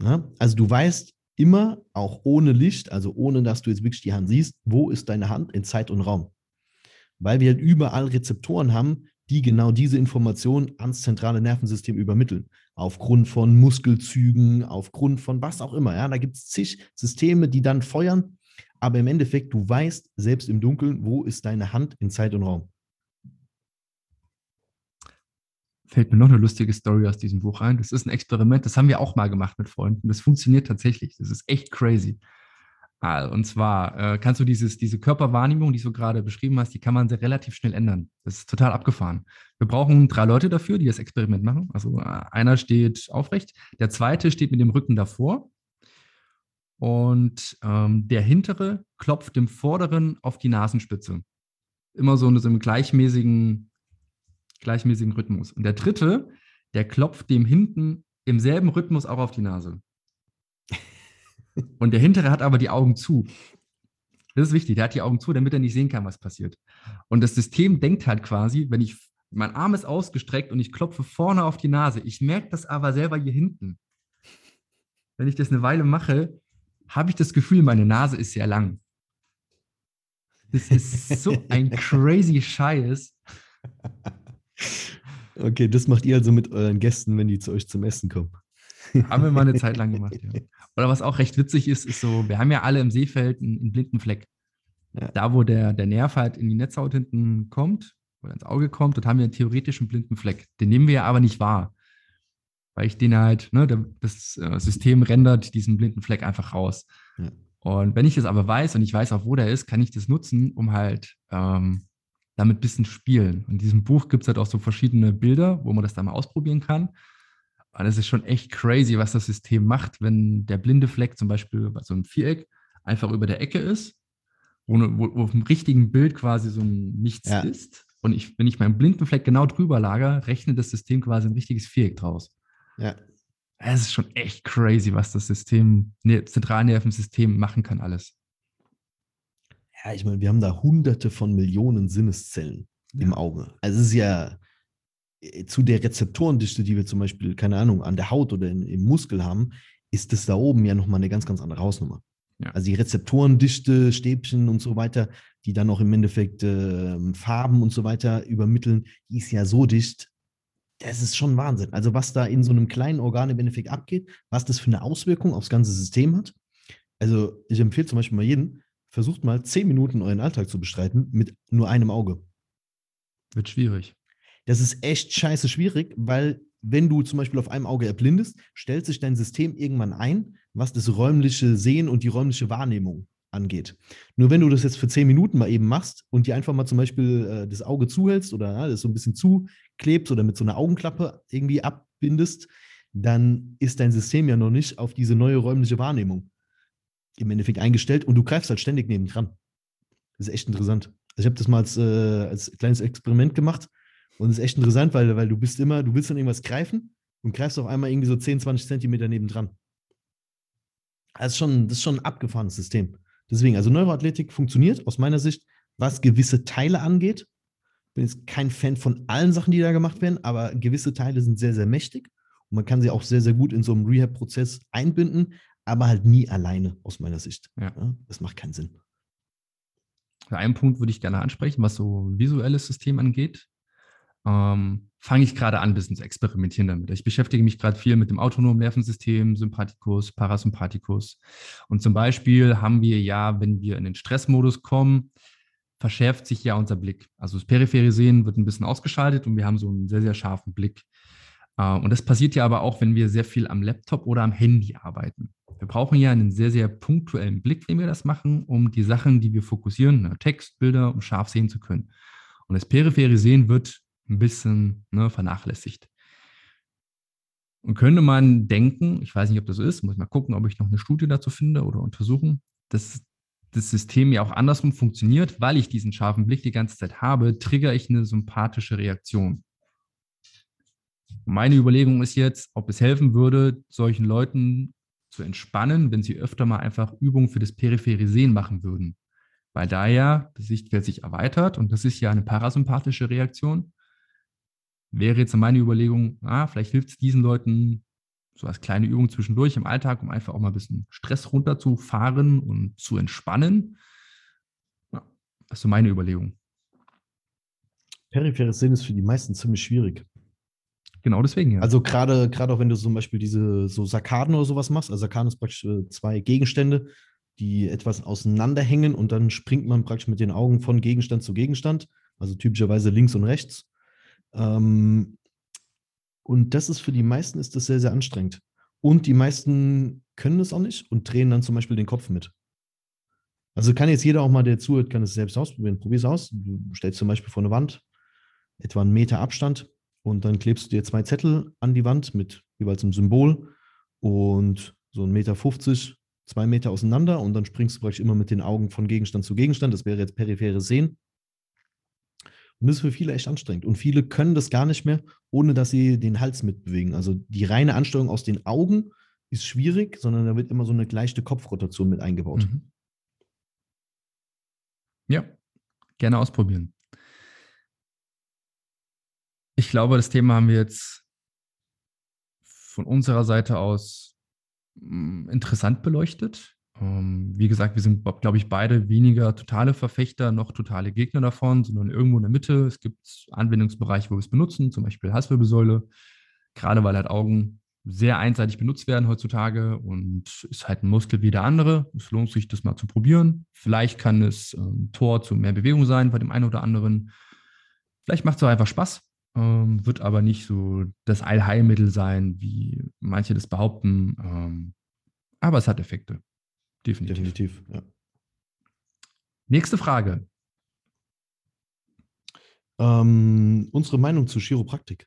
[SPEAKER 2] Ja? Also du weißt, immer auch ohne Licht, also ohne dass du jetzt wirklich die Hand siehst, wo ist deine Hand in Zeit und Raum. Weil wir halt überall Rezeptoren haben, die genau diese Information ans zentrale Nervensystem übermitteln. Aufgrund von Muskelzügen, aufgrund von was auch immer. Ja, da gibt es zig Systeme, die dann feuern. Aber im Endeffekt, du weißt selbst im Dunkeln, wo ist deine Hand in Zeit und Raum.
[SPEAKER 1] Fällt mir noch eine lustige Story aus diesem Buch ein. Das ist ein Experiment, das haben wir auch mal gemacht mit Freunden. Das funktioniert tatsächlich. Das ist echt crazy. Ah, und zwar äh, kannst du dieses, diese Körperwahrnehmung, die du gerade beschrieben hast, die kann man sehr relativ schnell ändern. Das ist total abgefahren. Wir brauchen drei Leute dafür, die das Experiment machen. Also äh, einer steht aufrecht, der zweite steht mit dem Rücken davor und ähm, der hintere klopft dem vorderen auf die Nasenspitze. Immer so in so einem gleichmäßigen, gleichmäßigen Rhythmus. Und der dritte, der klopft dem hinten im selben Rhythmus auch auf die Nase. Und der hintere hat aber die Augen zu. Das ist wichtig, der hat die Augen zu, damit er nicht sehen kann, was passiert. Und das System denkt halt quasi, wenn ich, mein Arm ist ausgestreckt und ich klopfe vorne auf die Nase, ich merke das aber selber hier hinten. Wenn ich das eine Weile mache, habe ich das Gefühl, meine Nase ist sehr lang. Das ist so ein crazy Scheiß.
[SPEAKER 2] Okay, das macht ihr also mit euren Gästen, wenn die zu euch zum Essen kommen.
[SPEAKER 1] Haben wir mal eine Zeit lang gemacht, ja. Oder was auch recht witzig ist, ist so, wir haben ja alle im Seefeld einen, einen blinden Fleck. Ja. Da, wo der, der Nerv halt in die Netzhaut hinten kommt oder ins Auge kommt, dort haben wir einen theoretischen blinden Fleck. Den nehmen wir ja aber nicht wahr. Weil ich den halt, ne, das äh, System rendert diesen blinden Fleck einfach raus. Ja. Und wenn ich das aber weiß und ich weiß auch, wo der ist, kann ich das nutzen, um halt ähm, damit ein bisschen spielen. Und in diesem Buch gibt es halt auch so verschiedene Bilder, wo man das dann mal ausprobieren kann. Und es ist schon echt crazy, was das System macht, wenn der blinde Fleck zum Beispiel bei so einem Viereck einfach über der Ecke ist, wo, wo, wo auf dem richtigen Bild quasi so ein Nichts ja. ist. Und ich, wenn ich meinen blinden Fleck genau drüber lager, rechnet das System quasi ein richtiges Viereck draus. Ja. Es ist schon echt crazy, was das System, ne, Zentralnervensystem machen kann, alles.
[SPEAKER 2] Ja, ich meine, wir haben da hunderte von Millionen Sinneszellen ja. im Auge. Also es ist ja, zu der Rezeptorendichte, die wir zum Beispiel, keine Ahnung, an der Haut oder in, im Muskel haben, ist das da oben ja nochmal eine ganz, ganz andere Hausnummer. Ja. Also die Rezeptorendichte, Stäbchen und so weiter, die dann auch im Endeffekt äh, Farben und so weiter übermitteln, die ist ja so dicht, das ist schon Wahnsinn. Also was da in so einem kleinen Organ im Endeffekt abgeht, was das für eine Auswirkung aufs ganze System hat. Also ich empfehle zum Beispiel mal jeden, versucht mal zehn Minuten euren Alltag zu bestreiten mit nur einem Auge.
[SPEAKER 1] Wird schwierig.
[SPEAKER 2] Das ist echt scheiße schwierig, weil wenn du zum Beispiel auf einem Auge erblindest, stellt sich dein System irgendwann ein, was das räumliche Sehen und die räumliche Wahrnehmung angeht. Nur wenn du das jetzt für zehn Minuten mal eben machst und dir einfach mal zum Beispiel äh, das Auge zuhältst oder ja, das so ein bisschen zuklebst oder mit so einer Augenklappe irgendwie abbindest, dann ist dein System ja noch nicht auf diese neue räumliche Wahrnehmung im Endeffekt eingestellt und du greifst halt ständig nebendran. Das ist echt interessant. Also ich habe das mal als, äh, als kleines Experiment gemacht und es ist echt interessant, weil, weil du bist immer, du willst dann irgendwas greifen und greifst auf einmal irgendwie so 10, 20 Zentimeter nebendran. Das ist schon, das ist schon ein abgefahrenes System. Deswegen, also Neuroathletik funktioniert aus meiner Sicht, was gewisse Teile angeht. Bin jetzt kein Fan von allen Sachen, die da gemacht werden, aber gewisse Teile sind sehr, sehr mächtig und man kann sie auch sehr, sehr gut in so einem Rehab-Prozess einbinden, aber halt nie alleine aus meiner Sicht. Ja. Ja, das macht keinen Sinn.
[SPEAKER 1] Einen Punkt würde ich gerne ansprechen, was so visuelles System angeht ähm, fange ich gerade an, ein bisschen zu experimentieren damit. Ich beschäftige mich gerade viel mit dem autonomen Nervensystem, Sympathikus, Parasympathikus. Und zum Beispiel haben wir ja, wenn wir in den Stressmodus kommen, verschärft sich ja unser Blick. Also das periphere Sehen wird ein bisschen ausgeschaltet und wir haben so einen sehr, sehr scharfen Blick. Äh, und das passiert ja aber auch, wenn wir sehr viel am Laptop oder am Handy arbeiten. Wir brauchen ja einen sehr, sehr punktuellen Blick, wenn wir das machen, um die Sachen, die wir fokussieren, ne, Text, Bilder, um scharf sehen zu können. Und das periphere Sehen wird ein bisschen ne, vernachlässigt. Und könnte man denken, ich weiß nicht, ob das so ist, muss ich mal gucken, ob ich noch eine Studie dazu finde oder untersuchen, dass das System ja auch andersrum funktioniert, weil ich diesen scharfen Blick die ganze Zeit habe, trigger ich eine sympathische Reaktion. Meine Überlegung ist jetzt, ob es helfen würde, solchen Leuten zu entspannen, wenn sie öfter mal einfach Übungen für das periphere Sehen machen würden. Weil da ja das Sichtfeld sich erweitert und das ist ja eine parasympathische Reaktion wäre jetzt meine Überlegung, ah, vielleicht hilft es diesen Leuten so als kleine Übung zwischendurch im Alltag, um einfach auch mal ein bisschen Stress runterzufahren und zu entspannen. Ja, das ist so meine Überlegung.
[SPEAKER 2] Peripheres Sehen ist für die meisten ziemlich schwierig.
[SPEAKER 1] Genau deswegen, ja.
[SPEAKER 2] Also gerade, gerade auch wenn du zum Beispiel diese so Sarkaden oder sowas machst, also Sarkaden ist praktisch äh, zwei Gegenstände, die etwas auseinanderhängen und dann springt man praktisch mit den Augen von Gegenstand zu Gegenstand, also typischerweise links und rechts. Ähm, und das ist für die meisten ist das sehr, sehr anstrengend. Und die meisten können es auch nicht und drehen dann zum Beispiel den Kopf mit. Also kann jetzt jeder auch mal, der zuhört, kann es selbst ausprobieren. Probier es aus. Du stellst zum Beispiel vor eine Wand, etwa einen Meter Abstand und dann klebst du dir zwei Zettel an die Wand mit jeweils einem Symbol und so ein Meter 50, zwei Meter auseinander und dann springst du praktisch immer mit den Augen von Gegenstand zu Gegenstand. Das wäre jetzt peripheres Sehen. Und das ist für viele echt anstrengend. Und viele können das gar nicht mehr, ohne dass sie den Hals mitbewegen. Also die reine Ansteuerung aus den Augen ist schwierig, sondern da wird immer so eine leichte Kopfrotation mit eingebaut. Mhm.
[SPEAKER 1] Ja, gerne ausprobieren. Ich glaube, das Thema haben wir jetzt von unserer Seite aus hm, interessant beleuchtet. Ähm, wie gesagt, wir sind, glaube ich, beide weniger totale Verfechter noch totale Gegner davon, sondern irgendwo in der Mitte. Es gibt Anwendungsbereiche, wo wir es benutzen, zum Beispiel Halswirbelsäule, gerade weil halt Augen sehr einseitig benutzt werden heutzutage und ist halt ein Muskel wie der andere. Es lohnt sich, das mal zu probieren. Vielleicht kann es ähm, Tor zu mehr Bewegung sein bei dem einen oder anderen. Vielleicht macht es auch einfach Spaß, ähm, wird aber nicht so das Allheilmittel sein, wie manche das behaupten. Aber es hat Effekte. Definitiv. Definitiv, ja. Nächste Frage.
[SPEAKER 2] Ähm, unsere Meinung zu Chiropraktik.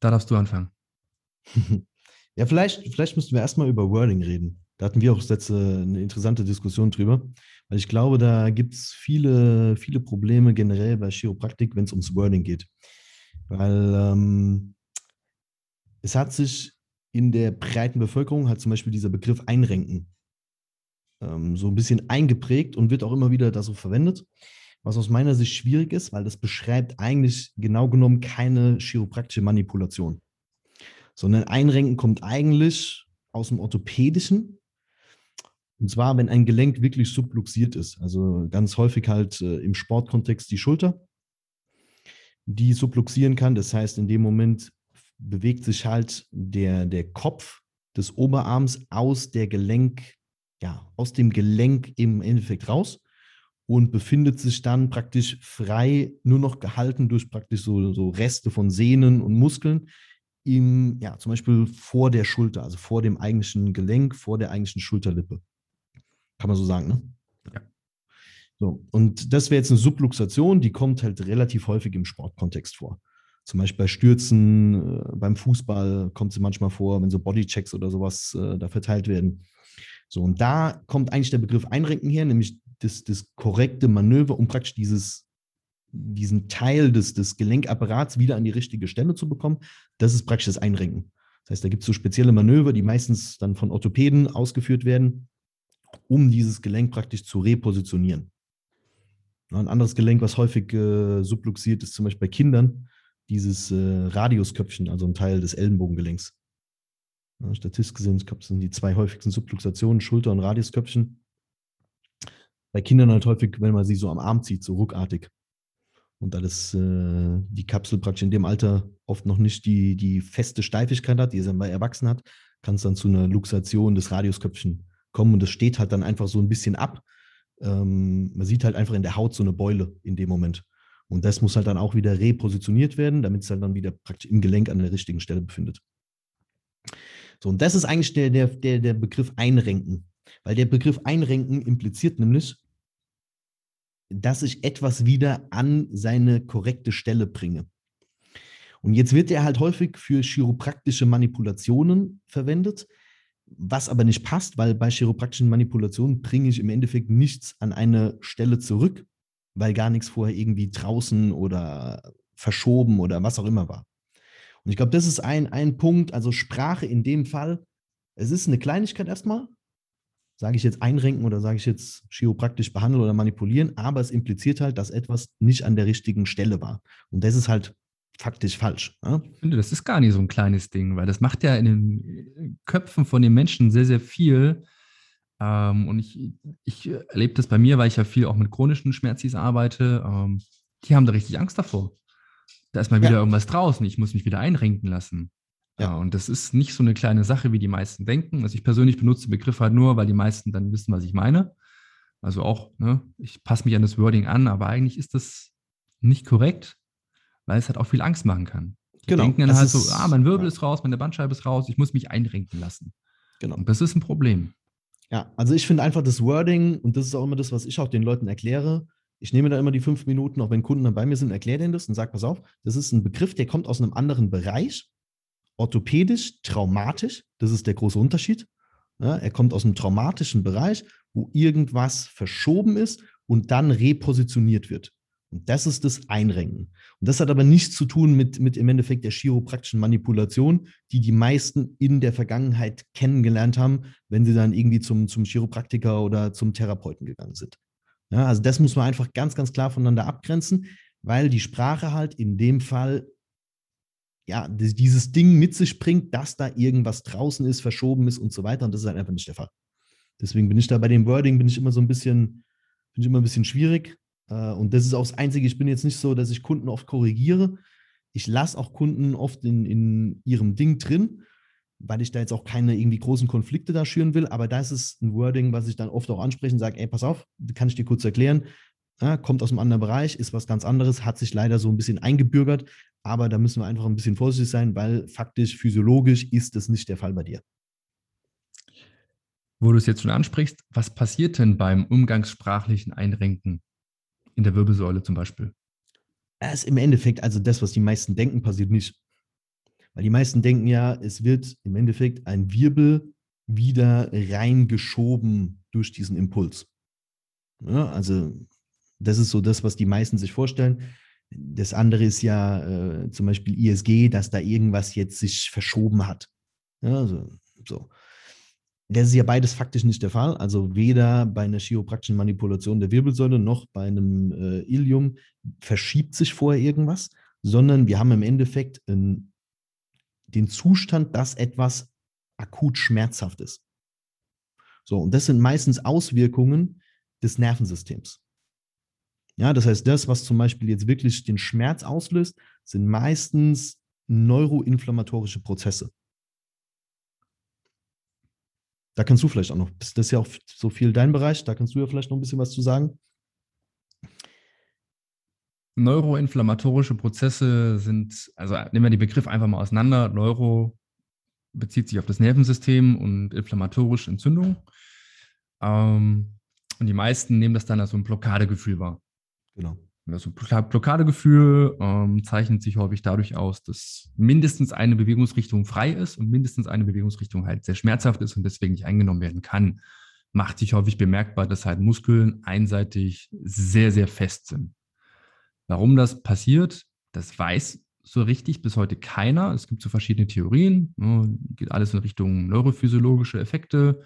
[SPEAKER 1] Da darfst du anfangen.
[SPEAKER 2] ja, vielleicht, vielleicht müssten wir erstmal über Wording reden. Da hatten wir auch jetzt eine interessante Diskussion drüber. Weil ich glaube, da gibt es viele, viele Probleme generell bei Chiropraktik, wenn es ums Wording geht. Weil ähm, es hat sich in der breiten Bevölkerung hat zum Beispiel dieser Begriff Einrenken ähm, so ein bisschen eingeprägt und wird auch immer wieder da so verwendet. Was aus meiner Sicht schwierig ist, weil das beschreibt eigentlich genau genommen keine chiropraktische Manipulation. Sondern Einrenken kommt eigentlich aus dem Orthopädischen. Und zwar, wenn ein Gelenk wirklich subluxiert ist. Also ganz häufig halt äh, im Sportkontext die Schulter, die subluxieren kann. Das heißt, in dem Moment bewegt sich halt der, der Kopf des Oberarms aus der Gelenk, ja, aus dem Gelenk im Endeffekt raus und befindet sich dann praktisch frei, nur noch gehalten durch praktisch so, so Reste von Sehnen und Muskeln im, ja, zum Beispiel vor der Schulter, also vor dem eigentlichen Gelenk, vor der eigentlichen Schulterlippe. Kann man so sagen, ne? Ja. So, und das wäre jetzt eine Subluxation, die kommt halt relativ häufig im Sportkontext vor. Zum Beispiel bei Stürzen, äh, beim Fußball kommt sie manchmal vor, wenn so Bodychecks oder sowas äh, da verteilt werden. So, und da kommt eigentlich der Begriff Einrenken her, nämlich das, das korrekte Manöver, um praktisch dieses, diesen Teil des, des Gelenkapparats wieder an die richtige Stelle zu bekommen. Das ist praktisch das Einrenken. Das heißt, da gibt es so spezielle Manöver, die meistens dann von Orthopäden ausgeführt werden, um dieses Gelenk praktisch zu repositionieren. Ein anderes Gelenk, was häufig äh, subluxiert ist, zum Beispiel bei Kindern, dieses äh, Radiusköpfchen, also ein Teil des Ellenbogengelenks. Ja, statistisch gesehen, sind die zwei häufigsten Subluxationen, Schulter- und Radiusköpfchen. Bei Kindern halt häufig, wenn man sie so am Arm zieht, so ruckartig. Und da das, äh, die Kapsel praktisch in dem Alter oft noch nicht die, die feste Steifigkeit hat, die es dann bei Erwachsenen hat, kann es dann zu einer Luxation des Radiusköpfchen kommen. Und das steht halt dann einfach so ein bisschen ab. Ähm, man sieht halt einfach in der Haut so eine Beule in dem Moment. Und das muss halt dann auch wieder repositioniert werden, damit es halt dann wieder praktisch im Gelenk an der richtigen Stelle befindet. So, und das ist eigentlich der, der, der, Begriff Einrenken. Weil der Begriff Einrenken impliziert nämlich, dass ich etwas wieder an seine korrekte Stelle bringe. Und jetzt wird er halt häufig für chiropraktische Manipulationen verwendet, was aber nicht passt, weil bei chiropraktischen Manipulationen bringe ich im Endeffekt nichts an eine Stelle zurück, weil gar nichts vorher irgendwie draußen oder verschoben oder was auch immer war. Und ich glaube, das ist ein, ein Punkt, also Sprache in dem Fall, es ist eine Kleinigkeit erstmal, sage ich jetzt einrenken oder sage ich jetzt chiropraktisch behandeln oder manipulieren, aber es impliziert halt, dass etwas nicht an der richtigen Stelle war. Und das ist halt faktisch falsch. Ja?
[SPEAKER 1] Ich finde, das ist gar nicht so ein kleines Ding, weil das macht ja in den Köpfen von den Menschen sehr, sehr viel. Ähm, und ich, ich erlebe das bei mir, weil ich ja viel auch mit chronischen Schmerzis arbeite. Ähm, die haben da richtig Angst davor. Da ist mal wieder ja. irgendwas draußen, ich muss mich wieder einrenken lassen. Ja. und das ist nicht so eine kleine Sache, wie die meisten denken. Also ich persönlich benutze den Begriff halt nur, weil die meisten dann wissen, was ich meine. Also auch, ne, ich passe mich an das Wording an, aber eigentlich ist das nicht korrekt, weil es halt auch viel Angst machen kann. Die genau. denken dann halt so, ah, mein Wirbel ja. ist raus, meine Bandscheibe ist raus, ich muss mich einrenken lassen. Genau. Und das ist ein Problem.
[SPEAKER 2] Ja, also ich finde einfach das Wording, und das ist auch immer das, was ich auch den Leuten erkläre. Ich nehme da immer die fünf Minuten, auch wenn Kunden dann bei mir sind, erkläre denen das und sage, pass auf, das ist ein Begriff, der kommt aus einem anderen Bereich. Orthopädisch, traumatisch, das ist der große Unterschied. Ja, er kommt aus einem traumatischen Bereich, wo irgendwas verschoben ist und dann repositioniert wird. Und das ist das Einrenken. Und das hat aber nichts zu tun mit, mit im Endeffekt der chiropraktischen Manipulation, die die meisten in der Vergangenheit kennengelernt haben, wenn sie dann irgendwie zum, zum Chiropraktiker oder zum Therapeuten gegangen sind. Ja, also das muss man einfach ganz, ganz klar voneinander abgrenzen, weil die Sprache halt in dem Fall ja, dieses Ding mit sich bringt, dass da irgendwas draußen ist, verschoben ist und so weiter. Und das ist halt einfach nicht der Fall. Deswegen bin ich da bei dem Wording, bin ich immer so ein bisschen, bin ich immer ein bisschen schwierig. Äh, und das ist auch das Einzige, ich bin jetzt nicht so, dass ich Kunden oft korrigiere. Ich lasse auch Kunden oft in, in ihrem Ding drin, weil ich da jetzt auch keine irgendwie großen Konflikte da schüren will. Aber das ist ein Wording, was ich dann oft auch anspreche und sage, ey, pass auf, kann ich dir kurz erklären. Ja, kommt aus einem anderen Bereich, ist was ganz anderes, hat sich leider so ein bisschen eingebürgert. Aber da müssen wir einfach ein bisschen vorsichtig sein, weil faktisch, physiologisch ist das nicht der Fall bei dir.
[SPEAKER 1] Wo du es jetzt schon ansprichst, was passiert denn beim umgangssprachlichen Einrenken? In der Wirbelsäule zum Beispiel?
[SPEAKER 2] Es ist im Endeffekt, also das, was die meisten denken, passiert nicht. Weil die meisten denken ja, es wird im Endeffekt ein Wirbel wieder reingeschoben durch diesen Impuls. Ja, also das ist so das, was die meisten sich vorstellen. Das andere ist ja äh, zum Beispiel ISG, dass da irgendwas jetzt sich verschoben hat. Ja, also, so. Das ist ja beides faktisch nicht der Fall. Also weder bei einer chiropraktischen Manipulation der Wirbelsäule noch bei einem äh, Ilium verschiebt sich vorher irgendwas, sondern wir haben im Endeffekt in, den Zustand, dass etwas akut schmerzhaft ist. So, und das sind meistens Auswirkungen des Nervensystems. Ja, das heißt, das, was zum Beispiel jetzt wirklich den Schmerz auslöst, sind meistens neuroinflammatorische Prozesse. Da kannst du vielleicht auch noch, das ist ja auch so viel dein Bereich, da kannst du ja vielleicht noch ein bisschen was zu sagen.
[SPEAKER 1] Neuroinflammatorische Prozesse sind, also nehmen wir den Begriff einfach mal auseinander. Neuro bezieht sich auf das Nervensystem und inflammatorische Entzündung. Ähm, und die meisten nehmen das dann als so ein Blockadegefühl wahr. Genau. Also Blockadegefühl ähm, zeichnet sich häufig dadurch aus, dass mindestens eine Bewegungsrichtung frei ist und mindestens eine Bewegungsrichtung halt sehr schmerzhaft ist und deswegen nicht eingenommen werden kann. Macht sich häufig bemerkbar, dass halt Muskeln einseitig sehr, sehr fest sind. Warum das passiert, das weiß so richtig bis heute keiner. Es gibt so verschiedene Theorien, ne, geht alles in Richtung neurophysiologische Effekte.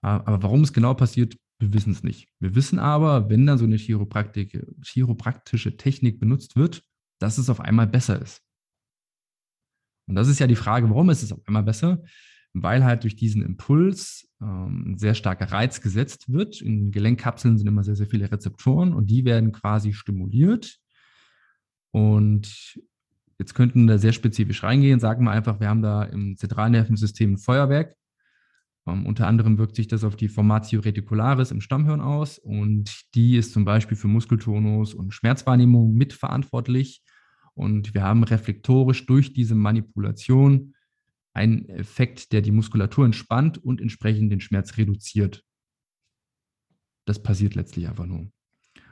[SPEAKER 1] Aber warum es genau passiert, wir wissen es nicht. Wir wissen aber, wenn dann so eine chiropraktische Technik benutzt wird, dass es auf einmal besser ist. Und das ist ja die Frage, warum ist es auf einmal besser? Weil halt durch diesen Impuls ähm, ein sehr starker Reiz gesetzt wird. In Gelenkkapseln sind immer sehr, sehr viele Rezeptoren und die werden quasi stimuliert. Und jetzt könnten da sehr spezifisch reingehen, sagen wir einfach, wir haben da im Zentralnervensystem ein Feuerwerk ähm, unter anderem wirkt sich das auf die Formatio reticularis im Stammhirn aus und die ist zum Beispiel für Muskeltonus und Schmerzwahrnehmung mitverantwortlich. Und wir haben reflektorisch durch diese Manipulation einen Effekt, der die Muskulatur entspannt und entsprechend den Schmerz reduziert. Das passiert letztlich einfach nur.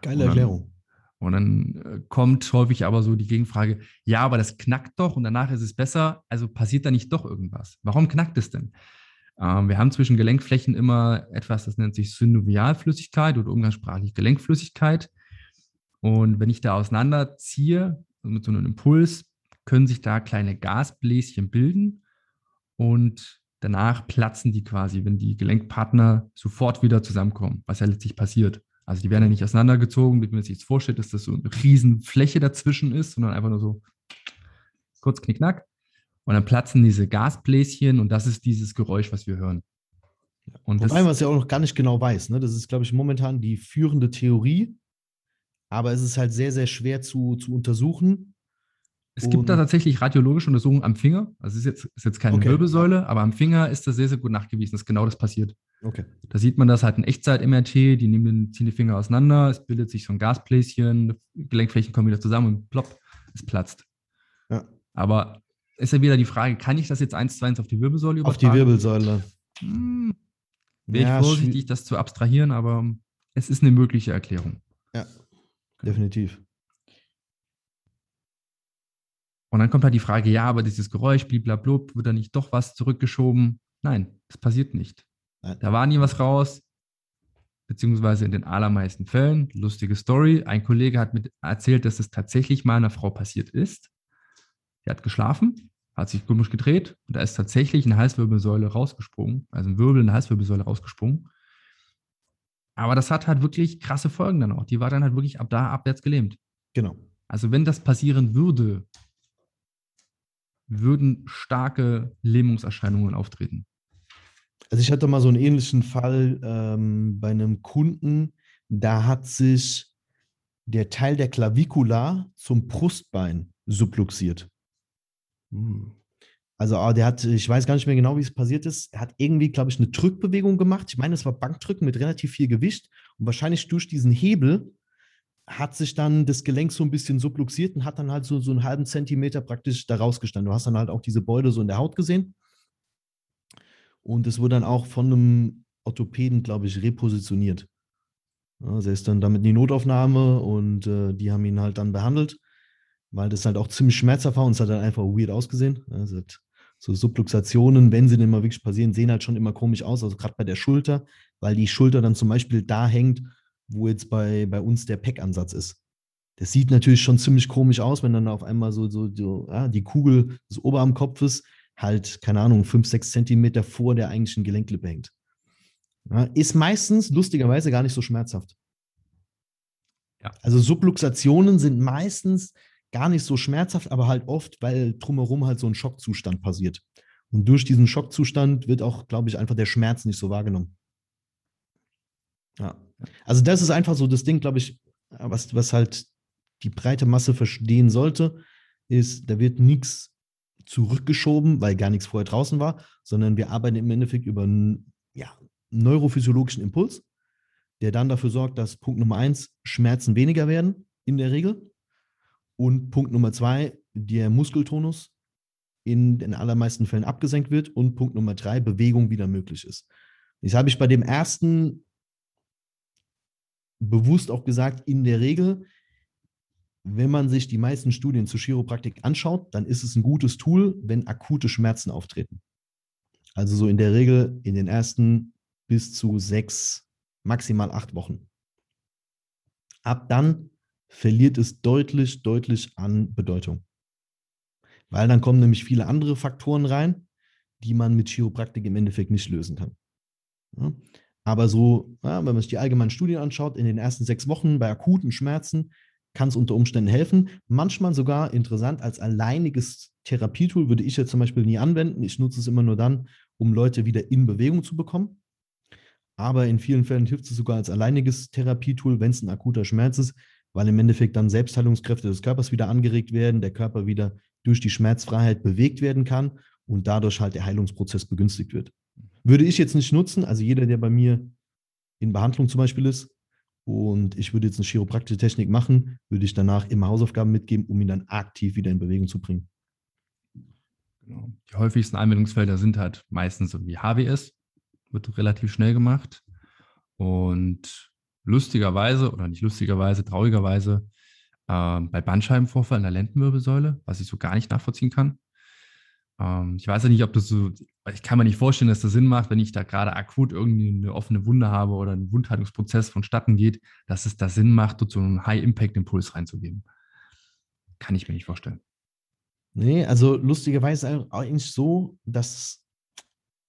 [SPEAKER 2] Geile Erklärung.
[SPEAKER 1] Und dann äh, kommt häufig aber so die Gegenfrage, ja, aber das knackt doch und danach ist es besser, also passiert da nicht doch irgendwas? Warum knackt es denn? Ähm, wir haben zwischen Gelenkflächen immer etwas, das nennt sich Synovialflüssigkeit oder umgangssprachlich Gelenkflüssigkeit. Und wenn ich da auseinanderziehe, also mit so einem Impuls, können sich da kleine Gasbläschen bilden und danach platzen die quasi, wenn die Gelenkpartner sofort wieder zusammenkommen, was ja letztlich passiert. Also die werden ja nicht auseinandergezogen, wie man sich jetzt vorstellt, dass das so eine Riesenfläche dazwischen ist, sondern einfach nur so kurz knickknack. Und dann platzen diese Gasbläschen und das ist dieses Geräusch, was wir hören.
[SPEAKER 2] Und Wobei man es ja auch noch gar nicht genau weiß. Ne? Das ist, glaube ich, momentan die führende Theorie. Aber es ist halt sehr, sehr schwer zu, zu untersuchen.
[SPEAKER 1] Es gibt da tatsächlich radiologische Untersuchungen am Finger. Also es ist jetzt, ist jetzt keine okay. Wirbelsäule, aber am Finger ist das sehr, sehr gut nachgewiesen, dass genau das passiert.
[SPEAKER 2] Okay.
[SPEAKER 1] Da sieht man das halt in Echtzeit-MRT, die nehmen, ziehen die Finger auseinander, es bildet sich so ein Gasbläschen, Gelenkflächen kommen wieder zusammen und plopp, es platzt. Ja. Aber ist ja wieder die Frage, kann ich das jetzt eins zu eins auf die Wirbelsäule
[SPEAKER 2] übertragen? Auf die Wirbelsäule. Hm,
[SPEAKER 1] Wäre ja, ich vorsichtig, das zu abstrahieren, aber es ist eine mögliche Erklärung.
[SPEAKER 2] Ja, definitiv.
[SPEAKER 1] Und dann kommt halt die Frage, ja, aber dieses Geräusch, bliblablub, wird da nicht doch was zurückgeschoben? Nein, das passiert nicht. Nein. Da war nie was raus, beziehungsweise in den allermeisten Fällen, lustige Story, ein Kollege hat mir erzählt, dass es tatsächlich mal einer Frau passiert ist. Die hat geschlafen, hat sich komisch gedreht und da ist tatsächlich eine Halswirbelsäule rausgesprungen, also ein Wirbel in der Halswirbelsäule rausgesprungen. Aber das hat halt wirklich krasse Folgen dann auch. Die war dann halt wirklich ab da abwärts gelähmt.
[SPEAKER 2] Genau.
[SPEAKER 1] Also wenn das passieren würde, würden starke Lähmungserscheinungen auftreten.
[SPEAKER 2] Also ich hatte mal so einen ähnlichen Fall ähm, bei einem Kunden, da hat sich der Teil der Klavikula zum Brustbein subluxiert. Hm. Also ah, der hat, ich weiß gar nicht mehr genau, wie es passiert ist. Er hat irgendwie, glaube ich, eine Drückbewegung gemacht. Ich meine, es war Bankdrücken mit relativ viel Gewicht. Und wahrscheinlich durch diesen Hebel hat sich dann das Gelenk so ein bisschen subluxiert und hat dann halt so, so einen halben Zentimeter praktisch da rausgestanden. Du hast dann halt auch diese Beule so in der Haut gesehen. Und es wurde dann auch von einem Orthopäden, glaube ich, repositioniert. Also er ist dann damit in die Notaufnahme und äh, die haben ihn halt dann behandelt, weil das halt auch ziemlich schmerzhaft war und es hat dann einfach weird ausgesehen. Also so Subluxationen, wenn sie denn mal wirklich passieren, sehen halt schon immer komisch aus, also gerade bei der Schulter, weil die Schulter dann zum Beispiel da hängt, wo jetzt bei, bei uns der Peckansatz ist. Das sieht natürlich schon ziemlich komisch aus, wenn dann auf einmal so, so, so ja, die Kugel des Oberarmkopfes halt, keine Ahnung, fünf, sechs Zentimeter vor der eigentlichen Gelenklippe hängt. Ja, ist meistens lustigerweise gar nicht so schmerzhaft. Ja. Also Subluxationen sind meistens gar nicht so schmerzhaft, aber halt oft, weil drumherum halt so ein Schockzustand passiert. Und durch diesen Schockzustand wird auch, glaube ich, einfach der Schmerz nicht so wahrgenommen. Ja. Also das ist einfach so das Ding, glaube ich, was, was halt die breite Masse verstehen sollte, ist, da wird nichts zurückgeschoben, weil gar nichts vorher draußen war, sondern wir arbeiten im Endeffekt über einen ja, neurophysiologischen Impuls, der dann dafür sorgt, dass Punkt Nummer eins Schmerzen weniger werden in der Regel und Punkt Nummer zwei der Muskeltonus in den allermeisten Fällen abgesenkt wird und Punkt Nummer drei Bewegung wieder möglich ist. Das habe ich bei dem ersten bewusst auch gesagt, in der Regel, wenn man sich die meisten Studien zur Chiropraktik anschaut, dann ist es ein gutes Tool, wenn akute Schmerzen auftreten. Also so in der Regel in den ersten bis zu sechs, maximal acht Wochen. Ab dann verliert es deutlich, deutlich an Bedeutung. Weil dann kommen nämlich viele andere Faktoren rein, die man mit Chiropraktik im Endeffekt nicht lösen kann. Ja? Aber so, ja, wenn man sich die allgemeinen Studien anschaut, in den ersten sechs Wochen bei akuten Schmerzen kann es unter Umständen helfen. Manchmal sogar interessant als alleiniges Therapietool würde ich jetzt zum Beispiel nie anwenden. Ich nutze es immer nur dann, um Leute wieder in Bewegung zu bekommen. Aber in vielen Fällen hilft es sogar als alleiniges Therapietool, wenn es ein akuter Schmerz ist, weil im Endeffekt dann Selbstheilungskräfte des Körpers wieder angeregt werden, der Körper wieder durch die Schmerzfreiheit bewegt werden kann und dadurch halt der Heilungsprozess begünstigt wird. Würde ich jetzt nicht nutzen, also jeder, der bei mir in Behandlung zum Beispiel ist und ich würde jetzt eine chiropraktische Technik machen, würde ich danach immer Hausaufgaben mitgeben, um ihn dann aktiv wieder in Bewegung zu bringen.
[SPEAKER 1] Genau. Die häufigsten Anwendungsfelder sind halt meistens so wie HWS, wird relativ schnell gemacht. Und lustigerweise, oder nicht lustigerweise, traurigerweise, äh, bei Bandscheibenvorfall in der Lendenwirbelsäule, was ich so gar nicht nachvollziehen kann, ähm, ich weiß ja nicht, ob das so, ich kann mir nicht vorstellen, dass das Sinn macht, wenn ich da gerade akut irgendwie eine offene Wunde habe oder ein Wundheilungsprozess vonstatten geht, dass es da Sinn macht, dort so einen High-Impact-Impuls reinzugeben. Kann ich mir nicht vorstellen.
[SPEAKER 2] Nee, also lustigerweise eigentlich so, dass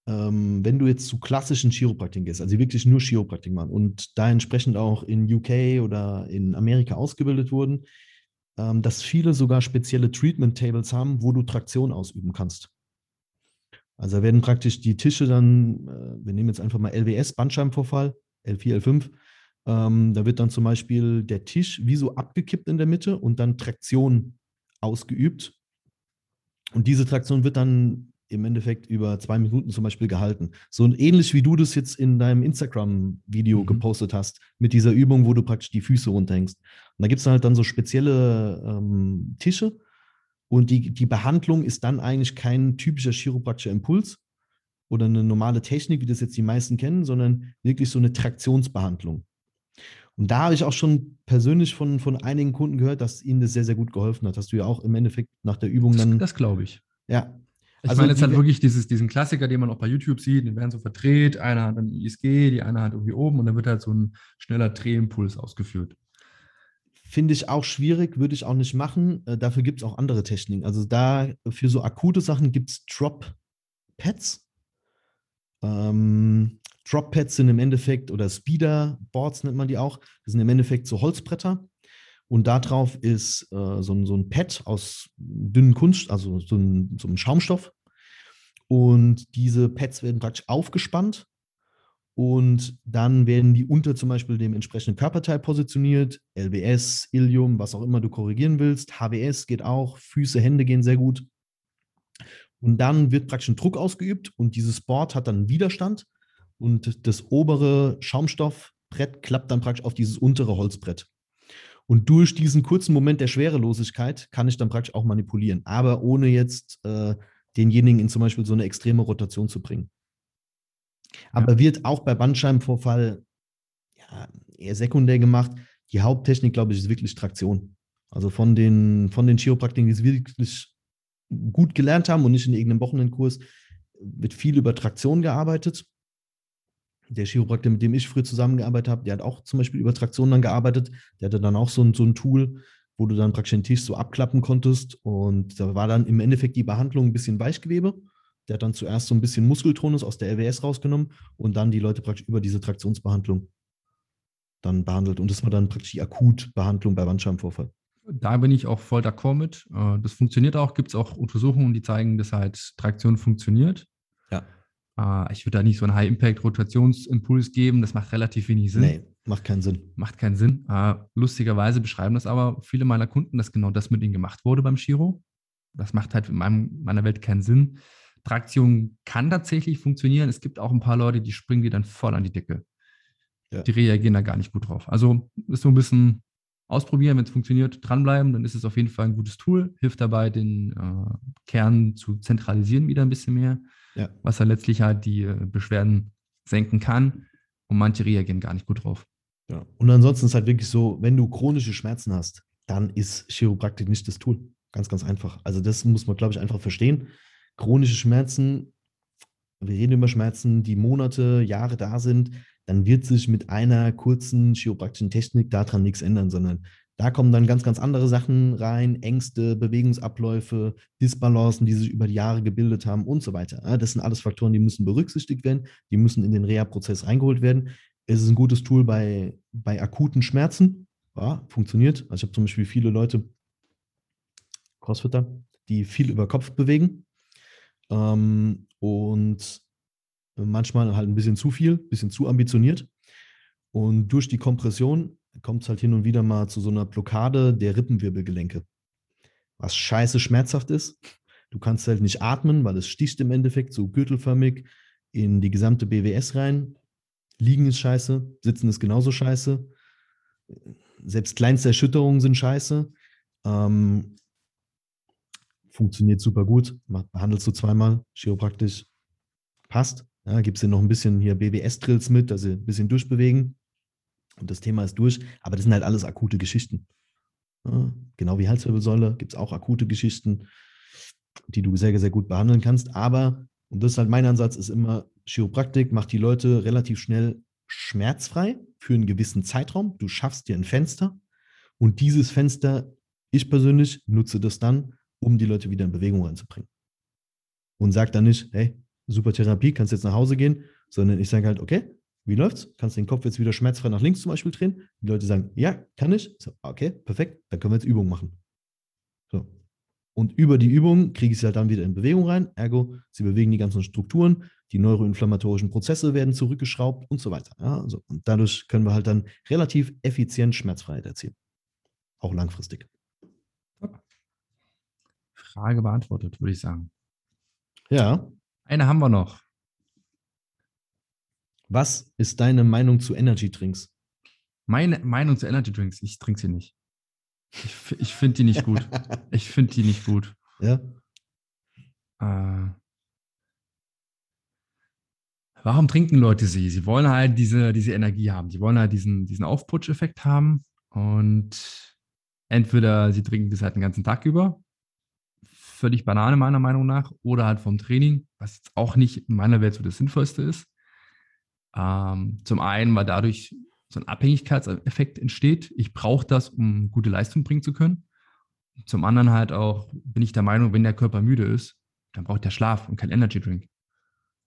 [SPEAKER 2] ähm, wenn du jetzt zu klassischen Chiropraktiken gehst, also wirklich nur Chiropraktik machen und da entsprechend auch in UK oder in Amerika ausgebildet wurden, ähm, dass viele sogar spezielle Treatment-Tables haben, wo du Traktion ausüben kannst. Also werden praktisch die Tische dann, äh, wir nehmen jetzt einfach mal LWS, Bandscheibenvorfall, L4, L5, ähm, da wird dann zum Beispiel der Tisch wie so abgekippt in der Mitte und dann Traktion ausgeübt. Und diese Traktion wird dann im Endeffekt über zwei Minuten zum Beispiel gehalten. So ähnlich wie du das jetzt in deinem Instagram-Video mhm. gepostet hast, mit dieser Übung, wo du praktisch die Füße runterhängst. Und da gibt es halt dann so spezielle ähm, Tische und die, die Behandlung ist dann eigentlich kein typischer chiropraktischer Impuls oder eine normale Technik, wie das jetzt die meisten kennen, sondern wirklich so eine Traktionsbehandlung. Und da habe ich auch schon persönlich von, von einigen Kunden gehört, dass ihnen das sehr, sehr gut geholfen hat. Hast du ja auch im Endeffekt nach der Übung dann.
[SPEAKER 1] Das, das glaube ich.
[SPEAKER 2] Ja,
[SPEAKER 1] ich also meine jetzt halt wirklich dieses, diesen Klassiker, den man auch bei YouTube sieht, den werden so verdreht, einer hat ein ISG, die eine hat irgendwie oben und dann wird halt so ein schneller Drehimpuls ausgeführt.
[SPEAKER 2] Finde ich auch schwierig, würde ich auch nicht machen. Äh, dafür gibt es auch andere Techniken. Also da für so akute Sachen gibt es Drop-Pads. Ähm, Drop-Pads sind im Endeffekt, oder Speeder-Boards nennt man die auch, das sind im Endeffekt so Holzbretter. Und darauf ist äh, so, ein, so ein Pad aus dünnen Kunst, also so ein, so ein Schaumstoff. Und diese Pads werden praktisch aufgespannt und dann werden die unter zum Beispiel dem entsprechenden Körperteil positioniert. LBS, Ilium, was auch immer du korrigieren willst. HWS geht auch, Füße, Hände gehen sehr gut. Und dann wird praktisch ein Druck ausgeübt und dieses Board hat dann Widerstand und das obere Schaumstoffbrett klappt dann praktisch auf dieses untere Holzbrett. Und durch diesen kurzen Moment der Schwerelosigkeit kann ich dann praktisch auch manipulieren, aber ohne jetzt äh, denjenigen in zum Beispiel so eine extreme Rotation zu bringen. Aber ja. wird auch bei Bandscheibenvorfall ja, eher sekundär gemacht. Die Haupttechnik, glaube ich, ist wirklich Traktion. Also von den, von den Chiropraktikern, die es wirklich gut gelernt haben und nicht in irgendeinem Wochenendkurs, wird viel über Traktion gearbeitet der Chiropraktiker, mit dem ich früher zusammengearbeitet habe, der hat auch zum Beispiel über Traktion dann gearbeitet. Der hatte dann auch so ein, so ein Tool, wo du dann praktisch den Tisch so abklappen konntest. Und da war dann im Endeffekt die Behandlung ein bisschen Weichgewebe. Der hat dann zuerst so ein bisschen Muskeltonus aus der LWS rausgenommen und dann die Leute praktisch über diese Traktionsbehandlung dann behandelt. Und das war dann praktisch die Akutbehandlung bei Bandscheibenvorfall.
[SPEAKER 1] Da bin ich auch voll d'accord mit. Äh, das funktioniert auch. Gibt es auch Untersuchungen, die zeigen, dass halt Traktion funktioniert. Äh, ich würde da nicht so einen High-Impact-Rotationsimpuls geben. Das macht relativ wenig Sinn. Nee,
[SPEAKER 2] macht keinen Sinn.
[SPEAKER 1] Macht keinen Sinn. Äh, lustigerweise beschreiben das aber viele meiner Kunden, dass genau das mit ihnen gemacht wurde beim Chiro. Das macht halt in meinem, meiner Welt keinen Sinn. Traktion kann tatsächlich funktionieren. Es gibt auch ein paar Leute, die springen dir dann voll an die Decke. Ja. Die reagieren da gar nicht gut drauf. Also ist so ein bisschen ausprobieren, wenn es funktioniert, dranbleiben, dann ist es auf jeden Fall ein gutes Tool, hilft dabei, den äh, Kern zu zentralisieren wieder ein bisschen mehr ja. was dann letztlich halt die äh, Beschwerden senken kann. Und manche reagieren gar nicht gut drauf.
[SPEAKER 2] Ja. Und ansonsten ist halt wirklich so, wenn du chronische Schmerzen hast, dann ist Chiropraktik nicht das Tool. Ganz, ganz einfach. Also das muss man, glaube ich, einfach verstehen. Chronische Schmerzen, wir reden über Schmerzen, die Monate, Jahre da sind, dann wird sich mit einer kurzen chiropraktischen Technik daran nichts ändern, sondern da kommen dann ganz, ganz andere Sachen rein, Ängste, Bewegungsabläufe, Disbalancen, die sich über die Jahre gebildet haben und so weiter. Das sind alles Faktoren, die müssen berücksichtigt werden, die müssen in den Reha-Prozess reingeholt werden. Es ist ein gutes Tool bei, bei akuten Schmerzen. Ja, funktioniert. Also ich habe zum Beispiel viele Leute, Crossfitter, die viel über Kopf bewegen ähm, und manchmal halt ein bisschen zu viel, ein bisschen zu ambitioniert. Und durch die Kompression kommt es halt hin und wieder mal zu so einer Blockade der Rippenwirbelgelenke. Was scheiße schmerzhaft ist. Du kannst halt nicht atmen, weil es sticht im Endeffekt so gürtelförmig in die gesamte BWS rein. Liegen ist scheiße, sitzen ist genauso scheiße. Selbst kleinste Erschütterungen sind scheiße. Ähm, funktioniert super gut. Behandelst du zweimal, chiropraktisch passt. Ja, gibst dir noch ein bisschen hier BWS-Drills mit, also ein bisschen durchbewegen und das Thema ist durch. Aber das sind halt alles akute Geschichten. Ja, genau wie Halswirbelsäule gibt es auch akute Geschichten, die du sehr, sehr gut behandeln kannst. Aber, und das ist halt mein Ansatz, ist immer, Chiropraktik macht die Leute relativ schnell schmerzfrei für einen gewissen Zeitraum. Du schaffst dir ein Fenster und dieses Fenster, ich persönlich nutze das dann, um die Leute wieder in Bewegung reinzubringen. Und sag dann nicht, hey, super Therapie, kannst jetzt nach Hause gehen, sondern ich sage halt, okay, wie läuft's? Kannst du den Kopf jetzt wieder schmerzfrei nach links zum Beispiel drehen? Die Leute sagen, ja, kann ich. So, okay, perfekt, dann können wir jetzt Übungen machen. Und über die Übung kriege ich sie halt dann wieder in Bewegung rein. Ergo, sie bewegen die ganzen Strukturen, die neuroinflammatorischen Prozesse werden zurückgeschraubt und so weiter. Ja, also, und dadurch können wir halt dann relativ effizient Schmerzfreiheit erzielen. Auch langfristig.
[SPEAKER 1] Frage beantwortet, würde ich sagen.
[SPEAKER 2] Ja.
[SPEAKER 1] Eine haben wir noch.
[SPEAKER 2] Was ist deine Meinung zu Energy Drinks?
[SPEAKER 1] Meine Meinung zu Energy Drinks, ich trinke sie nicht. Ich, ich finde die nicht gut. Ich finde die nicht gut.
[SPEAKER 2] Ja.
[SPEAKER 1] Äh, warum trinken Leute sie? Sie wollen halt diese, diese Energie haben. Sie wollen halt diesen, diesen Aufputsch-Effekt haben. Und entweder sie trinken das halt den ganzen Tag über. Völlig Banane meiner Meinung nach. Oder halt vom Training, was jetzt auch nicht in meiner Welt so das Sinnvollste ist. Ähm, zum einen, weil dadurch so ein Abhängigkeitseffekt entsteht. Ich brauche das, um gute Leistung bringen zu können. Zum anderen halt auch bin ich der Meinung, wenn der Körper müde ist, dann braucht der Schlaf und kein Energy Drink.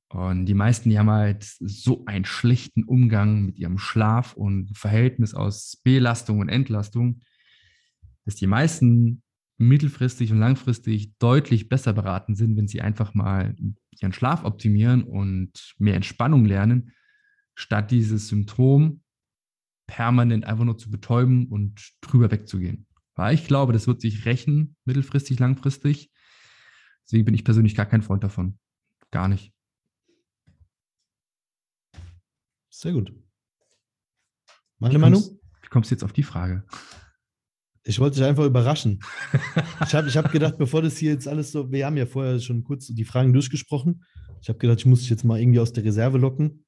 [SPEAKER 1] Und die meisten, die haben halt so einen schlechten Umgang mit ihrem Schlaf und Verhältnis aus Belastung und Entlastung, dass die meisten mittelfristig und langfristig deutlich besser beraten sind, wenn sie einfach mal ihren Schlaf optimieren und mehr Entspannung lernen, statt dieses Symptom permanent einfach nur zu betäuben und drüber wegzugehen. Weil ich glaube, das wird sich rächen, mittelfristig, langfristig. Deswegen bin ich persönlich gar kein Freund davon. Gar nicht.
[SPEAKER 2] Sehr gut. Meine
[SPEAKER 1] Wie
[SPEAKER 2] Meinung?
[SPEAKER 1] kommst, wie kommst du jetzt auf die Frage?
[SPEAKER 2] Ich wollte dich einfach überraschen. Ich habe ich hab gedacht, bevor das hier jetzt alles so, wir haben ja vorher schon kurz die Fragen durchgesprochen. Ich habe gedacht, ich muss dich jetzt mal irgendwie aus der Reserve locken.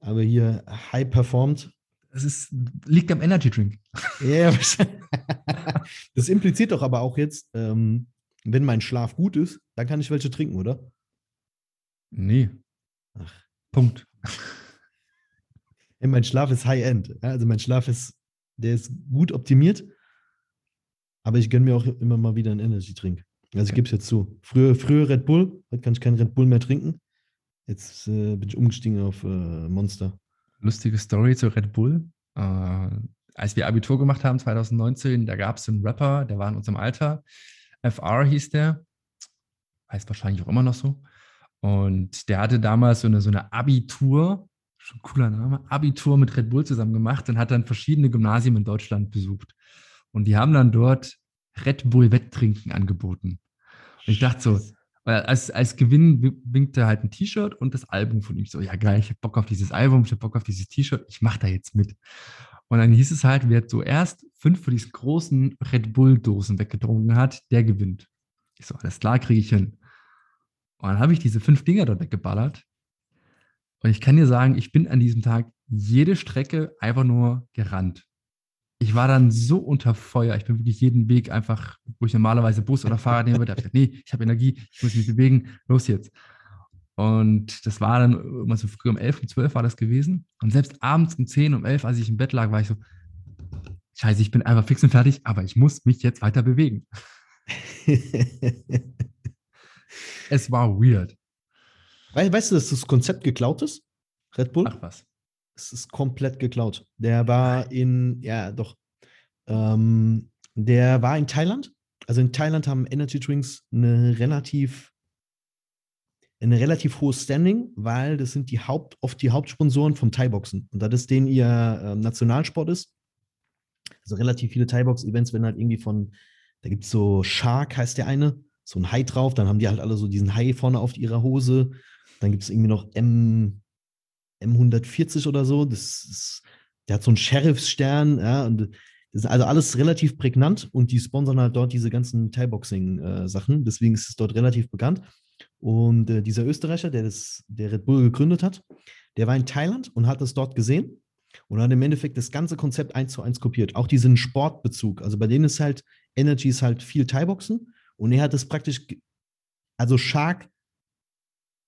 [SPEAKER 2] Aber hier high performed,
[SPEAKER 1] Das ist, liegt am Energy Drink.
[SPEAKER 2] Ja, wahrscheinlich. das impliziert doch aber auch jetzt, ähm, wenn mein Schlaf gut ist, dann kann ich welche trinken, oder?
[SPEAKER 1] Nee.
[SPEAKER 2] Ach.
[SPEAKER 1] Punkt.
[SPEAKER 2] Ja, mein Schlaf ist High-End. Also mein Schlaf ist, der ist gut optimiert, aber ich gönne mir auch immer mal wieder einen Energy-Trink. Also ich gebe es jetzt zu. Früher, früher Red Bull, heute kann ich keinen Red Bull mehr trinken. Jetzt äh, bin ich umgestiegen auf äh, Monster.
[SPEAKER 1] Lustige Story zu Red Bull. Äh, als wir Abitur gemacht haben, 2019, da gab es einen Rapper, der war in unserem Alter. FR hieß der. Heißt wahrscheinlich auch immer noch so. Und der hatte damals so eine, so eine Abitur, schon cooler Name, Abitur mit Red Bull zusammen gemacht und hat dann verschiedene Gymnasien in Deutschland besucht. Und die haben dann dort Red Bull Wetttrinken angeboten. Und ich dachte so, weil als, als Gewinn wi- winkte halt ein T-Shirt und das Album von ihm. So, ja geil, ich habe Bock auf dieses Album, ich habe Bock auf dieses T-Shirt, ich mache da jetzt mit. Und dann hieß es halt, wer zuerst fünf von diesen großen Red Bull-Dosen weggetrunken hat, der gewinnt. Ich so, alles klar, kriege ich hin. Und dann habe ich diese fünf Dinger dort weggeballert. Und ich kann dir sagen, ich bin an diesem Tag jede Strecke einfach nur gerannt. Ich war dann so unter Feuer. Ich bin wirklich jeden Weg einfach, wo ich normalerweise Bus oder Fahrrad nehme, da hab ich gesagt, nee, ich habe Energie, ich muss mich bewegen, los jetzt. Und das war dann immer so früh um 11, um 12 war das gewesen. Und selbst abends um 10, um 11, als ich im Bett lag, war ich so, scheiße, ich bin einfach fix und fertig, aber ich muss mich jetzt weiter bewegen. Es war weird.
[SPEAKER 2] Wei- weißt du, dass das Konzept geklaut ist? Red Bull?
[SPEAKER 1] Ach was.
[SPEAKER 2] Es ist komplett geklaut. Der war in, ja, doch. Ähm, der war in Thailand. Also in Thailand haben Energy Drinks eine relativ, eine relativ hohes Standing, weil das sind die Haupt, oft die Hauptsponsoren vom Thai-Boxen. Und da das denen ihr ähm, Nationalsport ist, also relativ viele Thai-Box-Events werden halt irgendwie von, da gibt es so Shark, heißt der eine, so ein Hai drauf, dann haben die halt alle so diesen Hai vorne auf ihrer Hose. Dann gibt es irgendwie noch M, M140 oder so. Das ist, der hat so einen Sheriffsstern, ja, und das ist also alles relativ prägnant und die sponsern halt dort diese ganzen Thai-Boxing-Sachen. Deswegen ist es dort relativ bekannt. Und äh, dieser Österreicher, der das, der Red Bull gegründet hat, der war in Thailand und hat das dort gesehen und hat im Endeffekt das ganze Konzept eins zu eins kopiert. Auch diesen Sportbezug. Also bei denen ist halt, Energy ist halt viel Thai-Boxen und er hat das praktisch, also Shark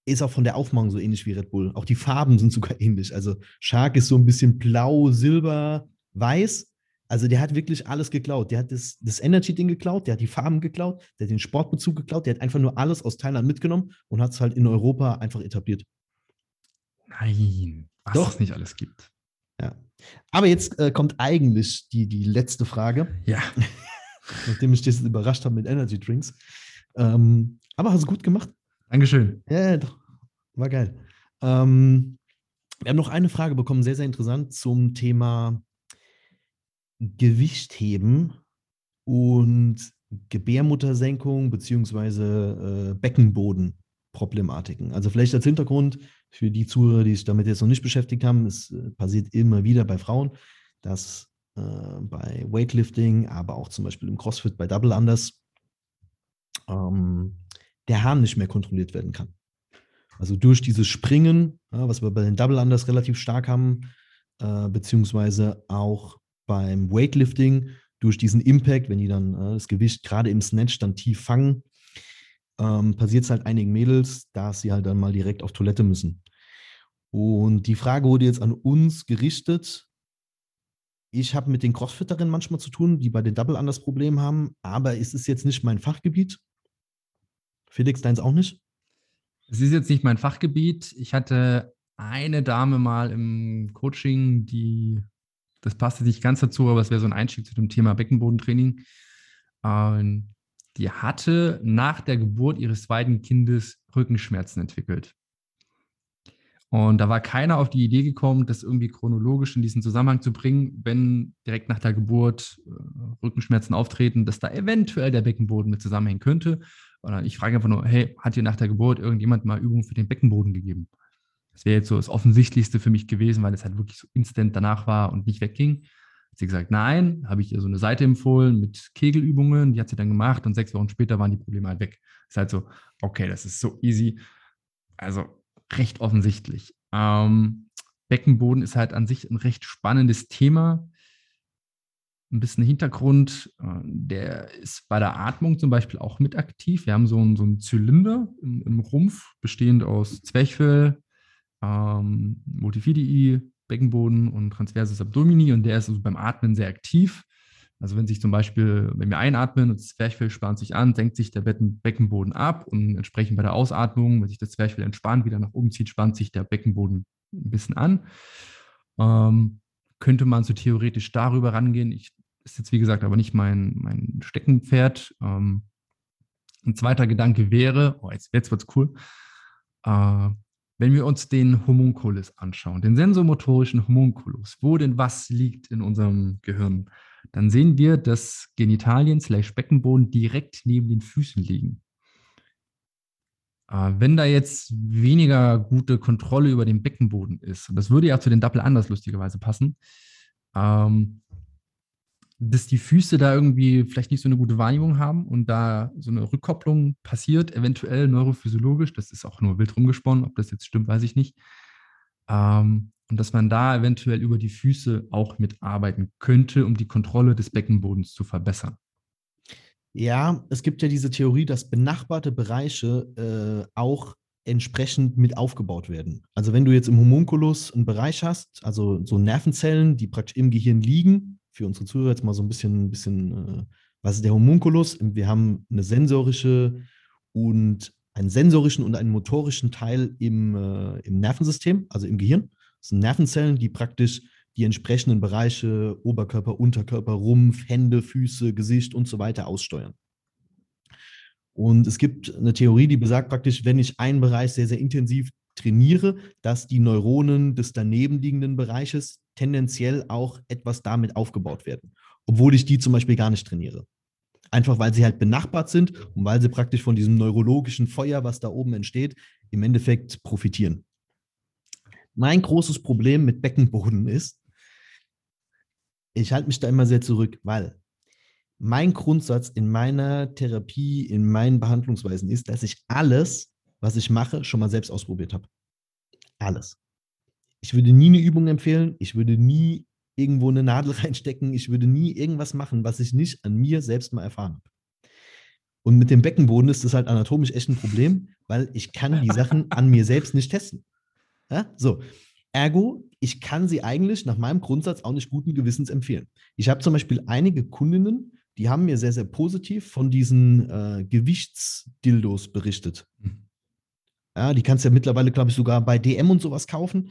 [SPEAKER 2] ist auch von der Aufmachung so ähnlich wie Red Bull. Auch die Farben sind sogar ähnlich. Also Shark ist so ein bisschen blau, silber, weiß. Also der hat wirklich alles geklaut. Der hat das, das Energy-Ding geklaut, der hat die Farben geklaut, der hat den Sportbezug geklaut, der hat einfach nur alles aus Thailand mitgenommen und hat es halt in Europa einfach etabliert.
[SPEAKER 1] Nein, was
[SPEAKER 2] Doch.
[SPEAKER 1] es nicht alles gibt.
[SPEAKER 2] Ja. Aber jetzt äh, kommt eigentlich die, die letzte Frage,
[SPEAKER 1] Ja,
[SPEAKER 2] nachdem ich dich überrascht habe mit Energy Drinks. Ähm, aber hast du gut gemacht.
[SPEAKER 1] Dankeschön.
[SPEAKER 2] Ja, doch. War geil. Ähm, wir haben noch eine Frage bekommen, sehr, sehr interessant zum Thema Gewichtheben und Gebärmuttersenkung beziehungsweise äh, Beckenbodenproblematiken. Also vielleicht als Hintergrund für die Zuhörer, die sich damit jetzt noch nicht beschäftigt haben, es äh, passiert immer wieder bei Frauen, dass äh, bei Weightlifting, aber auch zum Beispiel im CrossFit bei Double Unders ähm, der Hahn nicht mehr kontrolliert werden kann. Also durch dieses Springen, ja, was wir bei den Double Unders relativ stark haben, äh, beziehungsweise auch beim Weightlifting, durch diesen Impact, wenn die dann äh, das Gewicht gerade im Snatch dann tief fangen, ähm, passiert es halt einigen Mädels, dass sie halt dann mal direkt auf Toilette müssen. Und die Frage wurde jetzt an uns gerichtet. Ich habe mit den Crossfitterinnen manchmal zu tun, die bei den Double Unders Problem haben, aber es ist jetzt nicht mein Fachgebiet. Felix, deins auch nicht?
[SPEAKER 1] Es ist jetzt nicht mein Fachgebiet. Ich hatte eine Dame mal im Coaching, die, das passte nicht ganz dazu, aber es wäre so ein Einstieg zu dem Thema Beckenbodentraining. Ähm, die hatte nach der Geburt ihres zweiten Kindes Rückenschmerzen entwickelt. Und da war keiner auf die Idee gekommen, das irgendwie chronologisch in diesen Zusammenhang zu bringen, wenn direkt nach der Geburt äh, Rückenschmerzen auftreten, dass da eventuell der Beckenboden mit zusammenhängen könnte. Sondern ich frage einfach nur, hey, hat dir nach der Geburt irgendjemand mal Übungen für den Beckenboden gegeben? Das wäre jetzt so das Offensichtlichste für mich gewesen, weil es halt wirklich so instant danach war und nicht wegging. Hat sie gesagt, nein, habe ich ihr so eine Seite empfohlen mit Kegelübungen, die hat sie dann gemacht und sechs Wochen später waren die Probleme halt weg. Ist halt so, okay, das ist so easy. Also recht offensichtlich. Ähm, Beckenboden ist halt an sich ein recht spannendes Thema ein bisschen Hintergrund, äh, der ist bei der Atmung zum Beispiel auch mit aktiv. Wir haben so einen, so einen Zylinder im, im Rumpf, bestehend aus Zwerchfell, ähm, Multifidii, Beckenboden und Transversus Abdomini und der ist also beim Atmen sehr aktiv. Also wenn sich zum Beispiel, wenn wir einatmen und das Zwerchfell spannt sich an, senkt sich der Beckenboden ab und entsprechend bei der Ausatmung, wenn sich das Zwerchfell entspannt, wieder nach oben zieht, spannt sich der Beckenboden ein bisschen an. Ähm, könnte man so theoretisch darüber rangehen. Ich, ist jetzt, wie gesagt, aber nicht mein, mein Steckenpferd. Ähm, ein zweiter Gedanke wäre, oh, jetzt, jetzt es cool, äh, wenn wir uns den Homunculus anschauen, den sensomotorischen Homunculus, wo denn was liegt in unserem Gehirn, dann sehen wir, dass Genitalien slash Beckenboden direkt neben den Füßen liegen. Äh, wenn da jetzt weniger gute Kontrolle über den Beckenboden ist, und das würde ja zu den Double Anders lustigerweise passen, ähm, dass die Füße da irgendwie vielleicht nicht so eine gute Wahrnehmung haben und da so eine Rückkopplung passiert, eventuell neurophysiologisch, das ist auch nur wild rumgesponnen, ob das jetzt stimmt, weiß ich nicht. Ähm, und dass man da eventuell über die Füße auch mitarbeiten könnte, um die Kontrolle des Beckenbodens zu verbessern.
[SPEAKER 2] Ja, es gibt ja diese Theorie, dass benachbarte Bereiche äh, auch entsprechend mit aufgebaut werden. Also wenn du jetzt im Homunculus einen Bereich hast, also so Nervenzellen, die praktisch im Gehirn liegen, für unsere Zuhörer jetzt mal so ein bisschen, ein bisschen äh, was ist der Homunculus? Wir haben eine sensorische und einen sensorischen und einen motorischen Teil im, äh, im Nervensystem, also im Gehirn. Das sind Nervenzellen, die praktisch die entsprechenden Bereiche, Oberkörper, Unterkörper, Rumpf, Hände, Füße, Gesicht und so weiter aussteuern. Und es gibt eine Theorie, die besagt praktisch, wenn ich einen Bereich sehr, sehr intensiv trainiere, dass die Neuronen des daneben liegenden Bereiches tendenziell auch etwas damit aufgebaut werden, obwohl ich die zum Beispiel gar nicht trainiere. Einfach weil sie halt benachbart sind und weil sie praktisch von diesem neurologischen Feuer, was da oben entsteht, im Endeffekt profitieren. Mein großes Problem mit Beckenboden ist, ich halte mich da immer sehr zurück, weil mein Grundsatz in meiner Therapie, in meinen Behandlungsweisen ist, dass ich alles, was ich mache, schon mal selbst ausprobiert habe. Alles. Ich würde nie eine Übung empfehlen, ich würde nie irgendwo eine Nadel reinstecken, ich würde nie irgendwas machen, was ich nicht an mir selbst mal erfahren habe. Und mit dem Beckenboden ist das halt anatomisch echt ein Problem, weil ich kann die Sachen an mir selbst nicht testen. Ja? So, Ergo, ich kann sie eigentlich nach meinem Grundsatz auch nicht guten Gewissens empfehlen. Ich habe zum Beispiel einige Kundinnen, die haben mir sehr, sehr positiv von diesen äh, Gewichtsdildos berichtet. Mhm. Ja, die kannst du ja mittlerweile, glaube ich, sogar bei DM und sowas kaufen.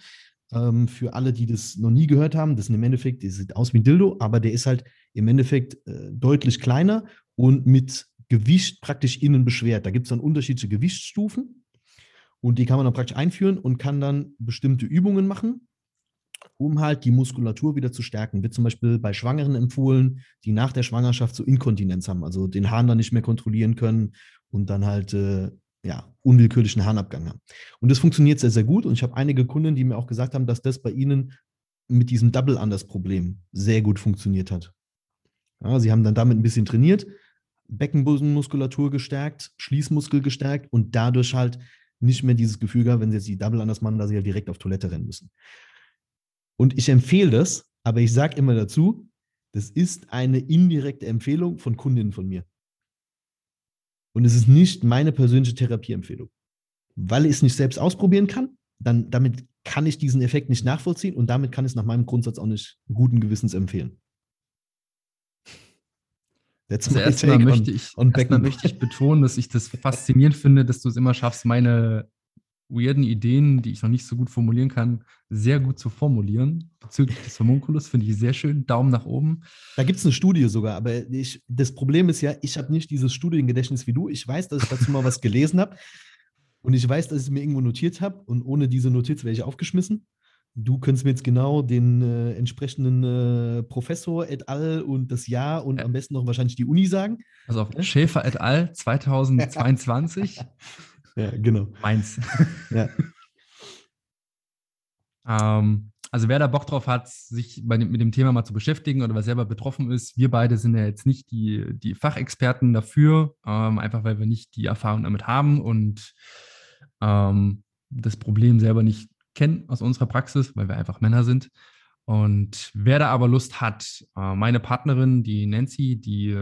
[SPEAKER 2] Ähm, für alle, die das noch nie gehört haben, das sind im Endeffekt, der sieht aus wie ein Dildo, aber der ist halt im Endeffekt äh, deutlich kleiner und mit Gewicht praktisch innen beschwert. Da gibt es dann unterschiedliche Gewichtsstufen und die kann man dann praktisch einführen und kann dann bestimmte Übungen machen, um halt die Muskulatur wieder zu stärken. Wird zum Beispiel bei Schwangeren empfohlen, die nach der Schwangerschaft so Inkontinenz haben, also den Hahn dann nicht mehr kontrollieren können und dann halt äh, ja, unwillkürlichen Harnabgang haben. Und das funktioniert sehr, sehr gut. Und ich habe einige Kunden, die mir auch gesagt haben, dass das bei ihnen mit diesem Double Anders Problem sehr gut funktioniert hat. Ja, sie haben dann damit ein bisschen trainiert, Beckenbodenmuskulatur gestärkt, Schließmuskel gestärkt und dadurch halt nicht mehr dieses Gefühl gehabt, wenn sie jetzt die Double Anders machen, dass sie halt direkt auf Toilette rennen müssen. Und ich empfehle das, aber ich sage immer dazu, das ist eine indirekte Empfehlung von Kundinnen von mir. Und es ist nicht meine persönliche Therapieempfehlung. Weil ich es nicht selbst ausprobieren kann, dann damit kann ich diesen Effekt nicht nachvollziehen und damit kann ich es nach meinem Grundsatz auch nicht guten Gewissens empfehlen.
[SPEAKER 1] That's also erstmal möchte, ich, erstmal möchte ich betonen, dass ich das faszinierend finde, dass du es immer schaffst, meine weirden Ideen, die ich noch nicht so gut formulieren kann, sehr gut zu formulieren. Bezüglich des Homunculus finde ich sehr schön. Daumen nach oben.
[SPEAKER 2] Da gibt es eine Studie sogar, aber ich, das Problem ist ja, ich habe nicht dieses Studiengedächtnis wie du. Ich weiß, dass ich dazu mal was gelesen habe und ich weiß, dass ich es mir irgendwo notiert habe und ohne diese Notiz wäre ich aufgeschmissen. Du könntest mir jetzt genau den äh, entsprechenden äh, Professor et al. und das Jahr und am besten noch wahrscheinlich die Uni sagen.
[SPEAKER 1] Also auf Schäfer et al. 2022.
[SPEAKER 2] ja, genau.
[SPEAKER 1] Meins. ja. ähm, also wer da Bock drauf hat, sich dem, mit dem Thema mal zu beschäftigen oder wer selber betroffen ist, wir beide sind ja jetzt nicht die, die Fachexperten dafür, ähm, einfach weil wir nicht die Erfahrung damit haben und ähm, das Problem selber nicht kennen aus unserer Praxis, weil wir einfach Männer sind. Und wer da aber Lust hat, äh, meine Partnerin, die Nancy, die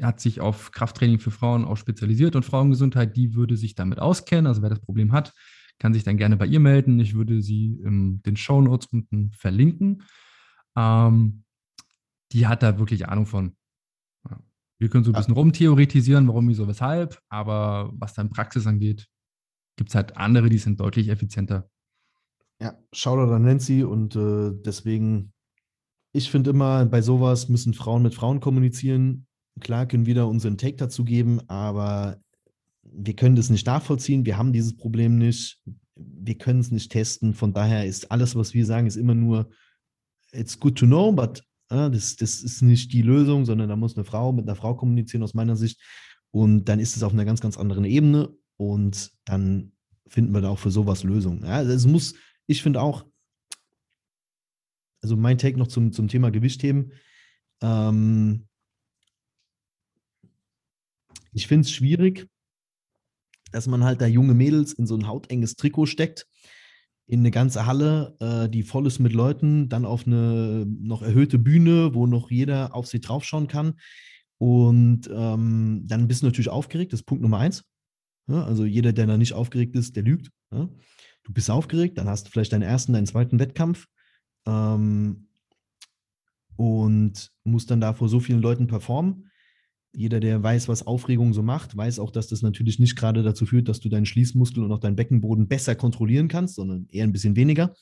[SPEAKER 1] hat sich auf Krafttraining für Frauen auch spezialisiert und Frauengesundheit, die würde sich damit auskennen. Also wer das Problem hat, kann sich dann gerne bei ihr melden. Ich würde sie in den Show Notes unten verlinken. Ähm, die hat da wirklich Ahnung von. Wir können so ein bisschen rumtheoretisieren, warum, wieso, weshalb, aber was dann Praxis angeht, gibt es halt andere, die sind deutlich effizienter.
[SPEAKER 2] Ja, Shoutout an Nancy und äh, deswegen, ich finde immer, bei sowas müssen Frauen mit Frauen kommunizieren. Klar können wir da unseren Take dazu geben, aber wir können das nicht nachvollziehen. Wir haben dieses Problem nicht. Wir können es nicht testen. Von daher ist alles, was wir sagen, ist immer nur, it's good to know, but äh, das, das ist nicht die Lösung, sondern da muss eine Frau mit einer Frau kommunizieren aus meiner Sicht. Und dann ist es auf einer ganz, ganz anderen Ebene und dann finden wir da auch für sowas Lösungen. Ja, also es muss, ich finde auch, also mein Take noch zum, zum Thema Gewichtheben. Ähm, ich finde es schwierig, dass man halt da junge Mädels in so ein hautenges Trikot steckt, in eine ganze Halle, äh, die voll ist mit Leuten, dann auf eine noch erhöhte Bühne, wo noch jeder auf sie draufschauen kann. Und ähm, dann bist du natürlich aufgeregt, das ist Punkt Nummer eins. Ja, also jeder, der da nicht aufgeregt ist, der lügt. Ja du bist aufgeregt, dann hast du vielleicht deinen ersten, deinen zweiten Wettkampf ähm, und musst dann da vor so vielen Leuten performen. Jeder, der weiß, was Aufregung so macht, weiß auch, dass das natürlich nicht gerade dazu führt, dass du deinen Schließmuskel und auch deinen Beckenboden besser kontrollieren kannst, sondern eher ein bisschen weniger.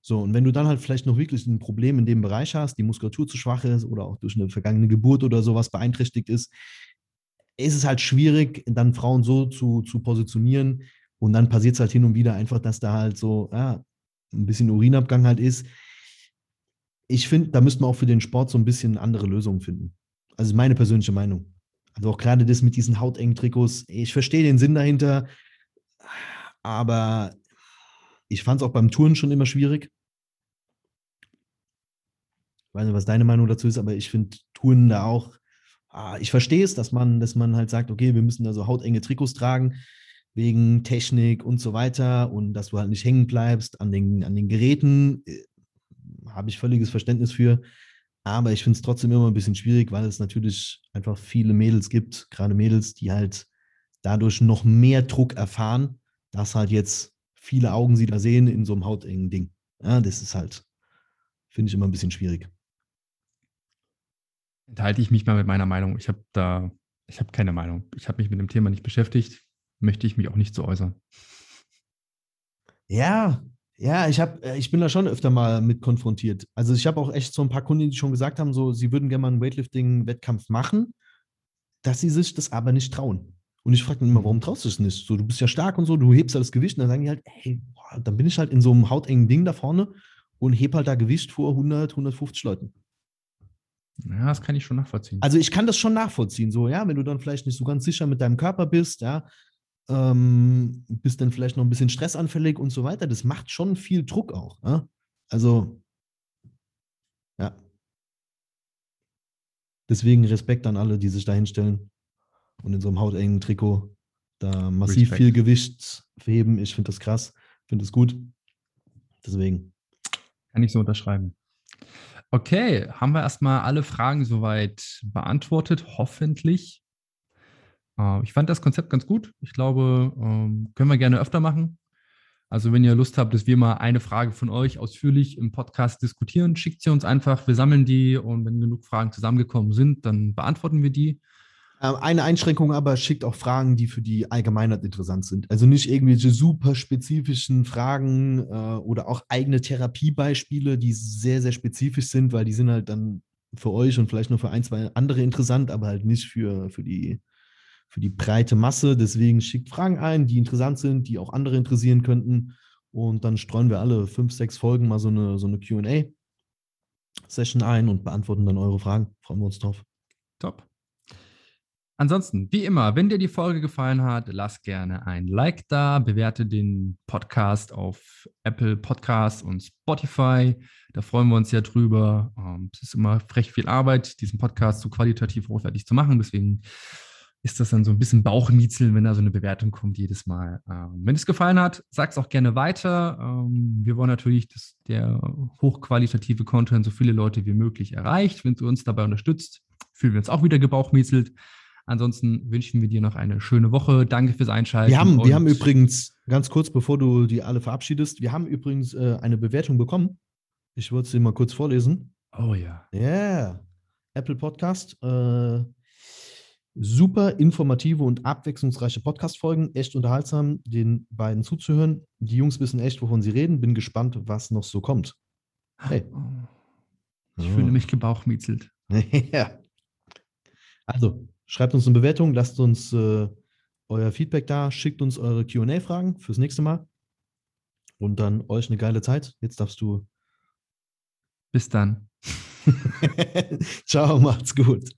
[SPEAKER 2] So, und wenn du dann halt vielleicht noch wirklich ein Problem in dem Bereich hast, die Muskulatur zu schwach ist oder auch durch eine vergangene Geburt oder sowas beeinträchtigt ist, ist es halt schwierig, dann Frauen so zu, zu positionieren, und dann passiert es halt hin und wieder einfach, dass da halt so ja, ein bisschen Urinabgang halt ist. Ich finde, da müsste man auch für den Sport so ein bisschen andere Lösungen finden. Also meine persönliche Meinung. Also auch gerade das mit diesen hautengen Trikots. Ich verstehe den Sinn dahinter, aber ich fand es auch beim Touren schon immer schwierig. Ich weiß nicht, was deine Meinung dazu ist, aber ich finde Touren da auch. Ah, ich verstehe es, dass man, dass man halt sagt, okay, wir müssen da so hautenge Trikots tragen wegen Technik und so weiter und dass du halt nicht hängen bleibst an den, an den Geräten, äh, habe ich völliges Verständnis für. Aber ich finde es trotzdem immer ein bisschen schwierig, weil es natürlich einfach viele Mädels gibt, gerade Mädels, die halt dadurch noch mehr Druck erfahren, dass halt jetzt viele Augen sie da sehen in so einem hautengen Ding. Ja, das ist halt, finde ich immer ein bisschen schwierig.
[SPEAKER 1] Enthalte ich mich mal mit meiner Meinung. Ich habe da, ich habe keine Meinung. Ich habe mich mit dem Thema nicht beschäftigt möchte ich mich auch nicht so äußern.
[SPEAKER 2] Ja, ja, ich, hab, äh, ich bin da schon öfter mal mit konfrontiert. Also ich habe auch echt so ein paar Kunden, die schon gesagt haben, so, sie würden gerne mal einen Weightlifting-Wettkampf machen. dass sie sich das aber nicht trauen. Und ich frage dann immer, warum traust du es nicht? So, du bist ja stark und so, du hebst ja das Gewicht. Und dann sagen die halt, hey, boah, dann bin ich halt in so einem hautengen Ding da vorne und heb halt da Gewicht vor 100, 150 Leuten.
[SPEAKER 1] Ja, das kann ich schon nachvollziehen.
[SPEAKER 2] Also ich kann das schon nachvollziehen, so, ja, wenn du dann vielleicht nicht so ganz sicher mit deinem Körper bist, ja, ähm, bist dann vielleicht noch ein bisschen stressanfällig und so weiter. Das macht schon viel Druck auch. Ja? Also, ja. Deswegen Respekt an alle, die sich da hinstellen und in so einem hautengen Trikot da massiv Respekt. viel Gewicht heben. Ich finde das krass, finde das gut. Deswegen.
[SPEAKER 1] Kann ich so unterschreiben. Okay, haben wir erstmal alle Fragen soweit beantwortet, hoffentlich. Äh, ich fand das Konzept ganz gut. Ich glaube, ähm, können wir gerne öfter machen. Also wenn ihr Lust habt, dass wir mal eine Frage von euch ausführlich im Podcast diskutieren, schickt sie uns einfach. Wir sammeln die und wenn genug Fragen zusammengekommen sind, dann beantworten wir die.
[SPEAKER 2] Ähm, eine Einschränkung aber, schickt auch Fragen, die für die Allgemeinheit interessant sind. Also nicht irgendwelche super spezifischen Fragen äh, oder auch eigene Therapiebeispiele, die sehr, sehr spezifisch sind, weil die sind halt dann für euch und vielleicht nur für ein, zwei andere interessant, aber halt nicht für, für, die, für die breite Masse. Deswegen schickt Fragen ein, die interessant sind, die auch andere interessieren könnten. Und dann streuen wir alle fünf, sechs Folgen mal so eine, so eine QA-Session ein und beantworten dann eure Fragen. Freuen wir uns drauf.
[SPEAKER 1] Top. Ansonsten, wie immer, wenn dir die Folge gefallen hat, lass gerne ein Like da, bewerte den Podcast auf Apple Podcasts und Spotify. Da freuen wir uns ja drüber. Ähm, es ist immer recht viel Arbeit, diesen Podcast so qualitativ hochwertig zu machen. Deswegen ist das dann so ein bisschen Bauchmiezeln, wenn da so eine Bewertung kommt jedes Mal. Ähm, wenn es gefallen hat, sag es auch gerne weiter. Ähm, wir wollen natürlich, dass der hochqualitative Content so viele Leute wie möglich erreicht. Wenn du uns dabei unterstützt, fühlen wir uns auch wieder gebauchmieselt. Ansonsten wünschen wir dir noch eine schöne Woche. Danke fürs Einschalten.
[SPEAKER 2] Wir haben, wir haben übrigens, ganz kurz, bevor du die alle verabschiedest, wir haben übrigens äh, eine Bewertung bekommen. Ich würde sie mal kurz vorlesen.
[SPEAKER 1] Oh ja.
[SPEAKER 2] Ja. Yeah. Apple Podcast. Äh, super informative und abwechslungsreiche Podcast-Folgen. Echt unterhaltsam, den beiden zuzuhören. Die Jungs wissen echt, wovon sie reden. Bin gespannt, was noch so kommt.
[SPEAKER 1] Hey. Oh. Ich oh. fühle mich gebauchmietzelt.
[SPEAKER 2] ja. Also, Schreibt uns eine Bewertung, lasst uns äh, euer Feedback da, schickt uns eure QA-Fragen fürs nächste Mal. Und dann euch eine geile Zeit. Jetzt darfst du.
[SPEAKER 1] Bis dann.
[SPEAKER 2] Ciao, macht's gut.